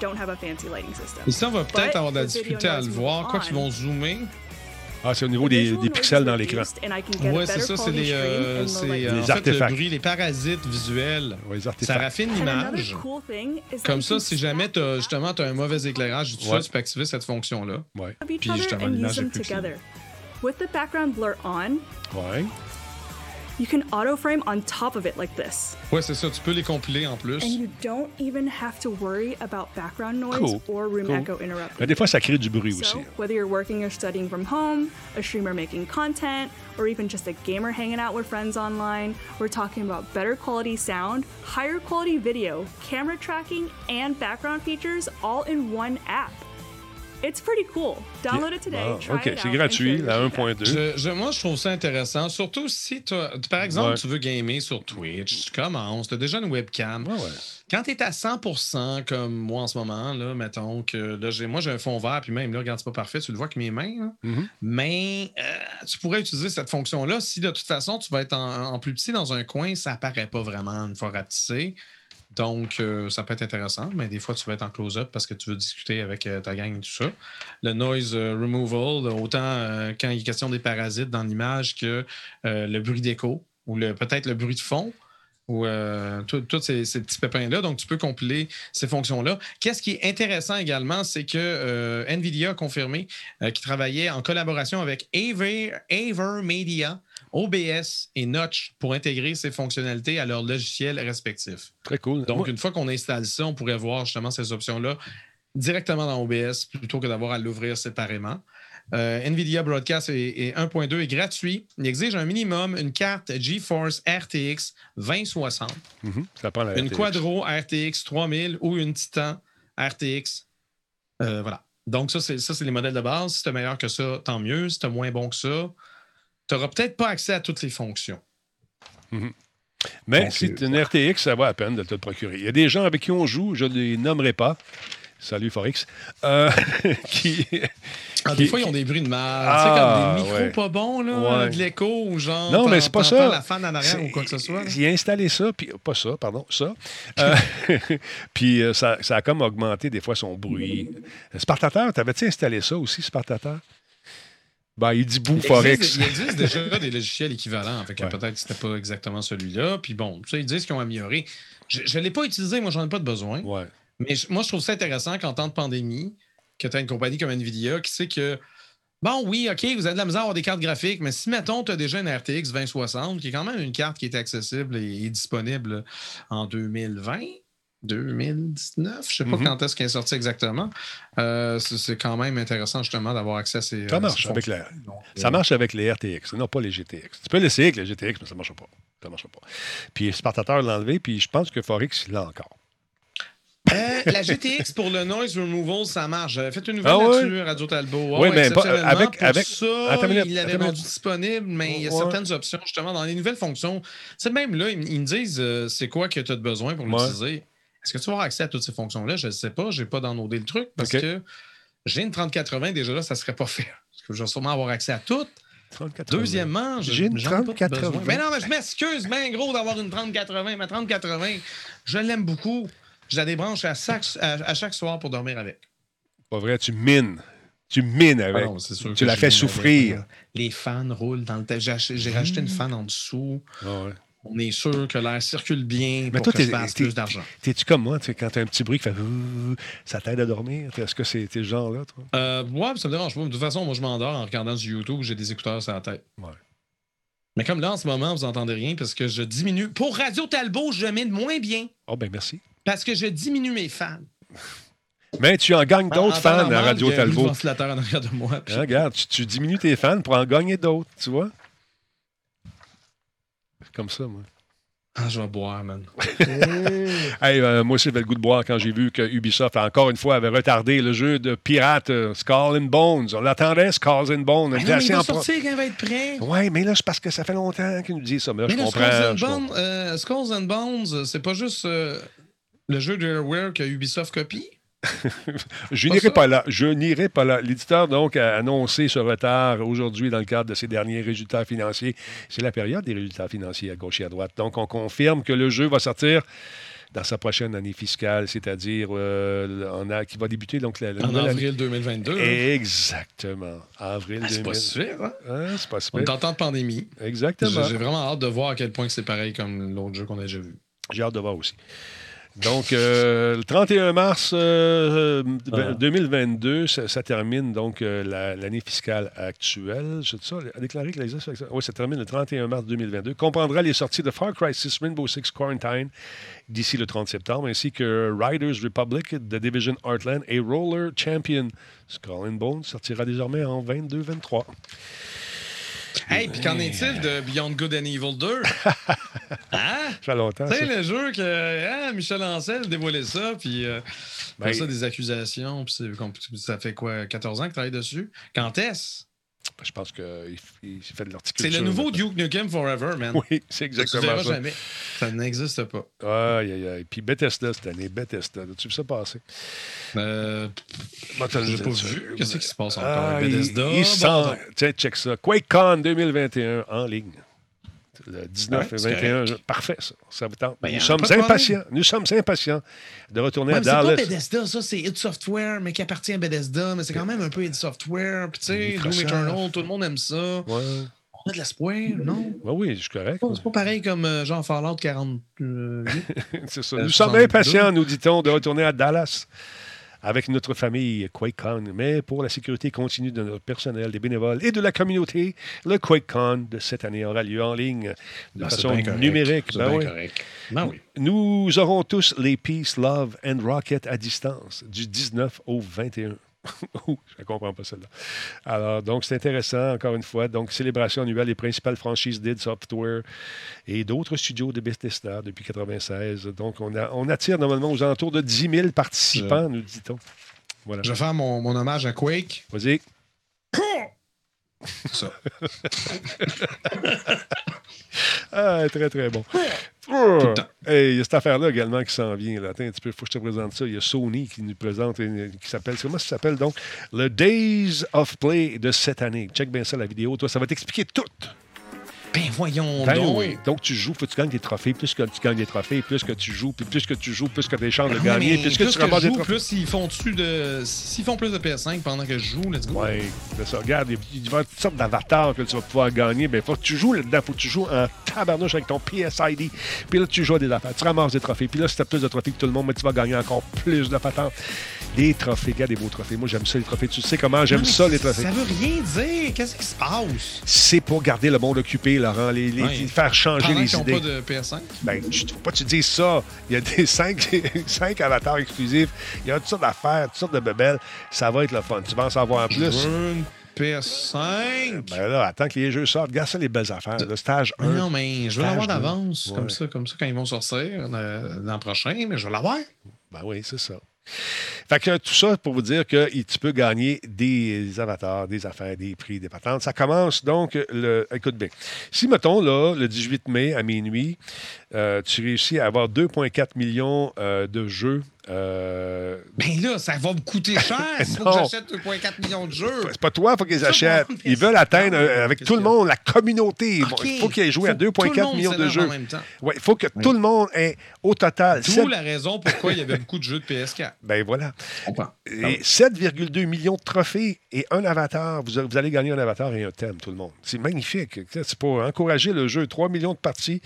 Ici, on va peut-être avoir de la difficulté à le voir. Quoi qu'ils vont zoomer, ah, c'est au niveau des, des pixels dans l'écran. Oui, c'est ça, c'est les, euh, les en artefacts. Fait, le bruit, les parasites visuels. Ouais, les artefacts. Ça raffine l'image. Comme ça, si jamais as, justement tu as un mauvais éclairage, tout ça, tu peux activer cette fonction-là. Ouais. Puis justement, l'image est plus claire. With the background blur on, ouais you can auto frame on top of it like this. Ouais, c'est ça, tu peux les compiler en plus. And you don't even have to worry about background noise cool. or room cool. echo interrupting. Mais des fois, ça crée du bruit so, aussi. Whether you're working or studying from home, a streamer making content, or even just a gamer hanging out with friends online, we're talking about better quality sound, higher quality video, camera tracking, and background features all in one app. It's pretty cool. Download it today. Try OK, c'est gratuit, la 1.2. moi, je trouve ça intéressant, surtout si, par exemple, tu veux gamer sur Twitch, tu commences, tu as déjà une webcam. Ouais, ouais. Quand tu es à 100% comme moi en ce moment, là, mettons que là, moi, j'ai un fond vert, puis même là, regarde, c'est pas parfait, tu le vois avec mes mains. Mm-hmm. Mais euh, tu pourrais utiliser cette fonction-là si de toute façon, tu vas être en, plus petit dans un coin, ça apparaît pas vraiment une fois rapetissé Donc, euh, ça peut être intéressant, mais des fois, tu vas être en close-up parce que tu veux discuter avec euh, ta gang et tout ça. Le noise euh, removal, autant quand il est question des parasites dans l'image que le bruit d'écho ou peut-être le bruit de fond ou euh, tous ces, ces petits pépins-là. Donc, tu peux compiler ces fonctions-là. Qu'est-ce qui est intéressant également, c'est que euh, NVIDIA a confirmé euh, qu'il travaillait en collaboration avec Aver, Avermedia, OBS et Notch pour intégrer ces fonctionnalités à leurs logiciels respectifs. Très cool. Donc, Moi- une fois qu'on installe ça, on pourrait voir justement ces options-là directement dans OBS plutôt que d'avoir à l'ouvrir séparément. Euh, NVIDIA Broadcast et, et 1.2 est gratuit. Il exige un minimum une carte GeForce RTX 2060, Mhm, ça prend la une RTX. Quadro RTX 3000 ou une Titan RTX. Euh, voilà. Donc, ça, c'est ça, c'est les modèles de base. Si tu meilleur que ça, tant mieux. Si tu memoins bon que ça, tu n'auras peut-être pas accès à toutes les fonctions. Mais Donc, si tu une RTX, ça vaut la peine de te le procurer. Il y a des gens avec qui on joue, je ne les nommerai pas. Salut Forex. Euh, qui, Ah, des fois, ils ont des bruits de mal. Ah, tu sais, comme des micros ouais. pas bons, là, Ouais. de l'écho ou genre. Non, mais c'est pas ça. la fan en arrière ou quoi que ce soit. là. Il a installé ça, puis pas ça, pardon, ça. Euh, puis euh, ça, ça a comme augmenté des fois son bruit. Spartateur, t'avais-tu installé ça aussi, Spartateur? Ben, il dit bout Il Forex. existe, il existe déjà des logiciels équivalents. Fait que Ouais. peut-être que c'était pas exactement celui-là. Puis bon, tu sais, ils disent qu'ils ont amélioré. Je ne l'ai pas utilisé, moi, j'en ai pas de besoin. Ouais. Mais moi, je trouve ça intéressant qu'en temps de pandémie, que tu as une compagnie comme Nvidia qui sait que. Bon, oui, OK, vous avez de la misère à avoir des cartes graphiques, mais si, mettons, tu as déjà une RTX 2060, qui est quand même une carte qui est accessible et, et disponible en 2020, 2019, je sais pas Mhm. quand est-ce qu'elle est sortie exactement, euh, c'est quand même intéressant, justement, d'avoir accès à ces. Ça marche ces avec Donc, Ça marche avec les RTX, non pas les GTX. Tu peux l'essayer avec les GTX, mais ça ne marche pas. Ça marche pas. Puis Spartateur l'a enlevé, puis je pense que Forex, il l'a encore. Euh, la GTX pour le noise removal, ça marche. J'avais fait une nouvelle Ah ouais? là-dessus, Radio Talbot. Oui, mais pas- exceptionnellement, avec- pour avec- ça, minute, il l'avait rendu disponible, mais il y a Ouais. certaines options, justement, dans les nouvelles fonctions. C'est même là, ils, ils me disent euh, c'est quoi que tu as besoin pour Ouais. l'utiliser? Est-ce que tu vas avoir accès à toutes ces fonctions-là? Je ne sais pas. Je n'ai pas downloadé le truc parce que j'ai une 3080, déjà là, ça ne serait pas fait. Parce que je vais sûrement avoir accès à tout. 30 Deuxièmement, J'ai une j'en ai pas 3080. besoin. Mais non, mais je m'excuse, bien gros, d'avoir une 3080. Ma 3080, je l'aime beaucoup. Je la débranche à chaque, à, à chaque soir pour dormir avec. Pas vrai, tu mines. Tu mines avec. Ah non, c'est sûr tu la fais souffrir. avec, euh, Les fans roulent dans le tête. J'ai racheté une fan en dessous. Ah ouais. On est sûr que l'air circule bien Mais pour toi, que t'es- je fasse t'es- plus d'argent. T'es-tu comme moi, tu sais, quand t'as un petit bruit qui fait ça t'aide à dormir? Est-ce que c'est t'es ce genre-là, toi? Euh, ouais, ça me dérange pas. De toute façon, moi, je m'endors en regardant du YouTube. J'ai des écouteurs sur la tête. Ouais. Mais comme là, en ce moment, vous n'entendez rien parce que je diminue. Pour Radio Talbot, je mets de moins bien Oh, ben merci. Parce que je diminue mes fans. Mais tu en gagnes d'autres En temps fans à Radio un Talbot. ventilateur en arrière de moi. puis- Hein, regarde, tu, tu diminues tes fans pour en gagner d'autres, tu vois? Comme ça, moi. Ah, je vais boire, man. Hey, euh, moi aussi, j'avais le goût de boire quand j'ai vu que Ubisoft, encore une fois, avait retardé le jeu de pirate euh, Skull and Bones. On l'attendait, Skull and Bones. Ah non, mais il va en sortir quand il va être prêt. Ouais, mais là, c'est parce que ça fait longtemps qu'ils nous disent ça. Mais là, Mais je là, comprends. Skulls and, je comprends. Bones, euh, and Bones, c'est pas juste euh, le jeu de Rareware que Ubisoft copie? Je n'irai pas là. Je n'irai pas là. L'éditeur, donc, a annoncé ce retard aujourd'hui dans le cadre de ses derniers résultats financiers. C'est la période des résultats financiers à gauche et à droite. Donc, on confirme que le jeu va sortir dans sa prochaine année fiscale, c'est-à-dire euh, qui va débuter donc la, la En année. avril 2022. hein? Exactement. Avril Ah, c'est 2000. pas sûr, hein? Hein, c'est pas On super. est en temps de pandémie. Exactement. j'ai vraiment hâte de voir à quel point c'est pareil comme l'autre jeu qu'on a déjà vu. J'ai hâte de voir aussi. Donc, euh, le 31 mars euh, euh, Ah. 2022, ça, ça termine donc euh, la- l'année fiscale actuelle. C'est ça, a déclaré que les Oui, ça termine le 31 mars 2022. Comprendra les sorties de Far Cry 6, Rainbow Six Quarantine d'ici le 30 septembre, ainsi que Riders Republic, The Division Heartland et Roller Champion. Skull and Bones sortira désormais en 22-23. Hey, puis qu'en est-il de Beyond Good and Evil 2? hein? Ça fait longtemps, Tu sais, ça. le jeu que hein, Michel Ancel dévoilait ça, puis euh, Ben, ça, des accusations, puis c'est ça fait quoi, 14 ans qu'il travaille dessus? Quand est-ce? Je pense qu'il il s'est fait de C'est l'articulation. le nouveau Duke Nukem Forever, man. Oui, c'est exactement ça. jamais. Ça n'existe pas. Aïe, aïe, aïe. Puis Bethesda cette année, Bethesda. As-tu vu ça passer? Euh, Moi, t'as le J'ai pas vu. Qu'est-ce qui se passe encore avec Bethesda? il sent-. Tiens, check ça. QuakeCon 2021 en ligne. Le 19 Ouais, et c'est 21. je- Parfait, ça. Ça vous tente. Ben, nous sommes impatients. Nous sommes impatients de retourner Ouais, à mais c'est pas Dallas. Bethesda, ça, c'est id Software, mais qui appartient à Bethesda, mais c'est quand même un peu id Software. Puis tu sais, Doom. Eternal, tout le monde aime ça. Ouais. On a de l'espoir, non? Ouais, oui, je suis correct. C'est pas pareil comme euh, genre Fallout 48. C'est ça. Euh, Nous sommes 62. impatients, nous dit-on, de retourner à Dallas avec notre famille QuakeCon. Mais pour la sécurité continue de notre personnel, des bénévoles et de la communauté, le QuakeCon de cette année aura lieu en ligne de Ben, c'est façon numérique. Ben oui. Ben oui. Nous aurons tous les Peace, Love and Rocket à distance du 19 au 21. Je ne comprends pas celle-là. Alors, donc, c'est intéressant, encore une fois. Donc, célébration annuelle des principales franchises d'id Software et d'autres studios de Bethesda depuis 1996. Donc, on, a- on attire normalement aux alentours de 10 000 participants, nous dit-on. Voilà. Je vais faire mon, mon hommage à Quake. Vas-y. Ça. Ah, très, très bon. le temps. Hey, il y a cette affaire-là également qui s'en vient. Là. Attends un petit peu, il faut que je te présente ça. Il y a Sony qui nous présente, une- qui s'appelle, comment ça s'appelle donc? Le Days of Play de cette année. Check bien ça, la vidéo. Toi, ça va t'expliquer tout. Ben voyons Ben donc. oui. Donc, tu joues, faut que tu gagnes des trophées. Plus que tu gagnes des trophées, plus que tu joues, puis plus que tu joues, plus que tu as des chances de Ouais, gagner, plus que tu ramasses des trophées. plus ils font dessus de. S'ils font plus de PS5 pendant que je joue, let's go. Oui, c'est ça. Regarde, il y avoir toutes sortes d'avatars que tu vas pouvoir gagner. Il faut que tu joues là-dedans. Faut que tu joues en tabarnouche avec ton PSID. Puis là, tu joues à des affaires. Tu ramasses des trophées. Puis là, si tu as plus de trophées que tout le monde, mais tu vas gagner encore plus de patentes. Des trophées. Regarde des beaux trophées. Moi, j'aime ça, les trophées. Tu sais comment j'aime ça, les trophées. Ça veut rien dire. Qu'est-ce qui se passe? C'est pour garder le monde occupé, Laurent. Les, les- Ouais. faire changer Pendant les idées. pas de PS5? Ben, tu faut pas que tu dises ça. Il y a des cinq, cinq avatars exclusifs. Il y a toutes sortes d'affaires, toutes sortes de bebelles. Ça va être le fun. Tu vas en savoir Je plus. une PS5. Ben là, attends que les jeux sortent. Regarde ça, les belles affaires. Le stage 1. Mais non, mais je veux l'avoir d'avance, Ouais. comme ça, comme ça, quand ils vont sortir euh, l'an prochain, mais je veux l'avoir. Ben oui, c'est ça. Fait que tout ça pour vous dire que tu peux gagner des avatars, des affaires, des prix, des patentes. Ça commence donc le. Écoute bien. Si, mettons, là, le 18 mai à minuit, euh, tu réussis à avoir 2,4 millions euh, de jeux. euh, Ben là, ça va me coûter cher. Il faut que j'achète 2,4 millions de jeux. c'est pas toi, il faut qu'ils achètent. Ils veulent atteindre euh, avec tout le monde, la communauté. Il faut qu'ils aient joué à Faut que tout le 2,4 monde millions de jeux. en même temps. Ouais, il faut que tout le monde ait au total. D'où la raison pourquoi il y avait beaucoup de jeux de PS4. Ben voilà. Je comprends. Et 7,2 millions de trophées et un avatar. Vous, vous allez gagner un avatar et un thème, tout le monde. C'est magnifique. C'est pour encourager le jeu. 3 millions de parties.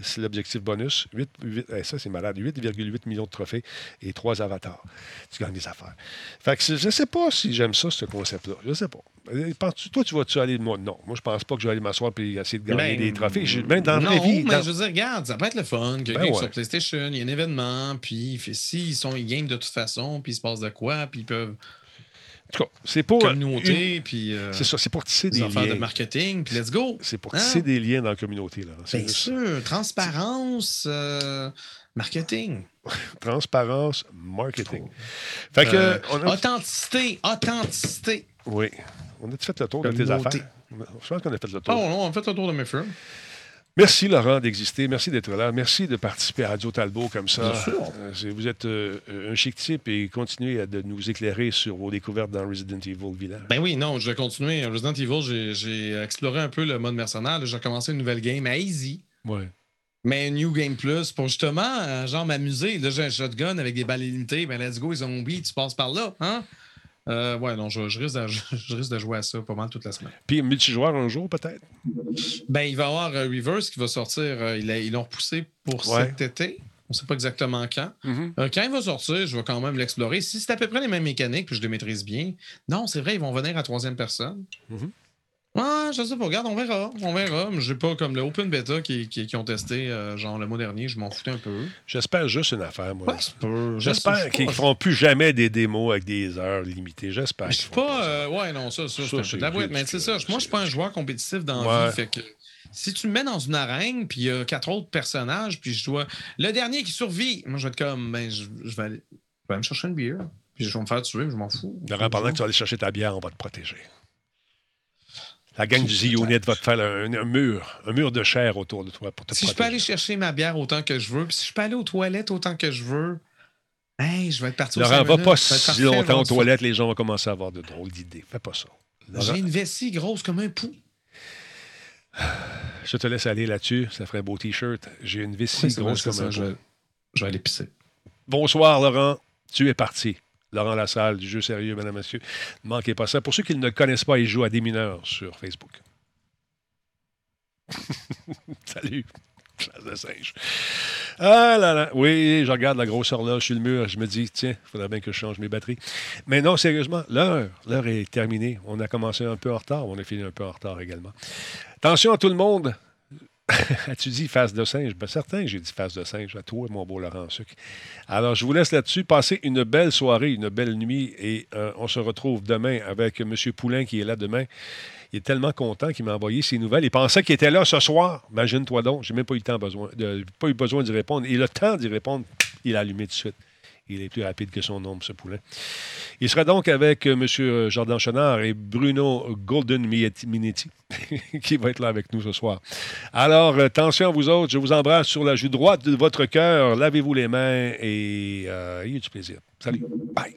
C'est l'objectif bonus. 8, 8 eh, ça, c'est malade. 8,8 millions de trophées et 3 avatars. Tu gagnes des affaires. Fait que je ne sais pas si j'aime ça, ce concept-là. Je ne sais pas. Euh, penses-tu- toi, tu vas-tu aller. Moi, non. Moi, je pense pas que je vais aller m'asseoir et essayer de gagner Ben, des trophées. Je- Même dans non, vie. mais je veux dire, regarde, ça peut être le fun. Ben ouais. sur PlayStation, il y a un événement, puis s'ils sont ils game de toute façon, puis il se passe de quoi, puis ils peuvent. En tout cas, c'est pour. Communauté, puis. euh, C'est ça, c'est pour tisser des des affaires de liens. marketing, puis let's go. C'est pour Hein? tisser des liens dans la communauté. Là. C'est Bien juste- sûr, transparence, euh, marketing. Transparence, marketing. Fait que, Euh, on a, Authenticité, authenticité. oui, on a fait le tour de tes affaires. Je pense qu'on a fait le Oh tour. non, on fait le tour de mes films. Merci, Laurent, d'exister. Merci d'être là. Merci de participer à Radio Talbot comme ça. Bien sûr. Euh, vous êtes euh, un chic type et continuez à de nous éclairer sur vos découvertes dans Resident Evil Village. Ben oui, non, je vais continuer. Resident Evil, j'ai- j'ai exploré un peu le mode mercenaire. J'ai commencé une nouvelle game à Easy. Ouais. Mais New Game Plus pour justement, euh, genre, m'amuser. Là, j'ai un shotgun avec des balles limitées. Ben, let's go, les zombies, tu passes par là. Hein? Euh, ouais, non, je, je risque de, je risque de jouer à ça pas mal toute la semaine. Puis multijoueur un jour, peut-être? Ben, il va y avoir euh, Reverse qui va sortir. euh, il a- ils l'ont repoussé pour Ouais. cet été. On sait pas exactement quand. Mhm. Quand il va sortir, je vais quand même l'explorer. Si c'est à peu près les mêmes mécaniques, puis je les maîtrise bien. Non, c'est vrai, ils vont venir à troisième personne. Mhm. Ouais, je sais pas. Regarde, on verra. On verra. Mais J'ai pas comme le Open Beta qui, qui, qui ont testé, euh, genre le mois dernier, je m'en foutais un peu. J'espère juste une affaire, moi. Ouais, J'espère qu'ils ne feront plus jamais des démos avec des heures limitées. J'espère. Je suis pas. euh, ouais, non, ça, ça, Ça, c'est la boîte. Mais c'est ça. Moi, je suis pas un joueur compétitif dans la vie. Fait que si tu me mets dans une arène, puis il y a quatre autres personnages, puis je dois. Le dernier qui survit, moi, je vais être comme. Ben, je, je vais aller. Je vais aller me chercher une bière. Puis je vais me faire tuer, je m'en fous. Pendant que tu vas aller chercher ta bière, on va te protéger. La gang du Z-Unit va te faire un, un mur, un mur de chair autour de toi pour te Si je peux aller chercher ma bière autant que je veux, puis si je peux aller aux toilettes autant que je veux, hey, je vais être parti Laurent, va minutes, pas si parfait, longtemps aux toilettes, les gens vont commencer à avoir de drôles d'idées. Fais pas ça. J'ai une vessie grosse comme un pou. je te laisse aller là-dessus. Ça ferait un beau T-shirt. J'ai une vessie Oui, grosse comme un je, je vais aller pisser. Bonsoir, Laurent. Tu es parti. Laurent Lassalle, du jeu sérieux, mesdames, messieurs. Ne manquez pas ça. Pour ceux qui ne connaissent pas, il joue à des mineurs sur Facebook. Salut. Classe de singe. Ah là là. Oui, je regarde la grosse horloge sur le mur. Je me dis, tiens, il faudrait bien que je change mes batteries. Mais non, sérieusement, l'heure, l'heure est terminée. On a commencé un peu en retard. On a fini un peu en retard également. Attention à tout le monde. As-tu dit face de singe? Ben, certain, j'ai dit face de singe à toi, mon beau Laurent Sucre. Alors, je vous laisse là-dessus. Passez une belle soirée, une belle nuit et euh, on se retrouve demain avec M. Poulain qui est là demain. Il est tellement content qu'il m'a envoyé ses nouvelles. Il pensait qu'il était là ce soir. Imagine-toi donc. J'ai même pas eu, le temps besoin de, pas eu besoin d'y répondre. Et le temps d'y répondre, il a allumé tout de suite. Il est plus rapide que son nom, ce Poulain. Il sera donc avec euh, M. Jordan Chenard et Bruno Golden Minetti, qui va être là avec nous ce soir. Alors, euh, attention à vous autres. Je vous embrasse sur la joue droite de votre cœur. Lavez-vous les mains et euh, ayez du plaisir. Salut. Bye.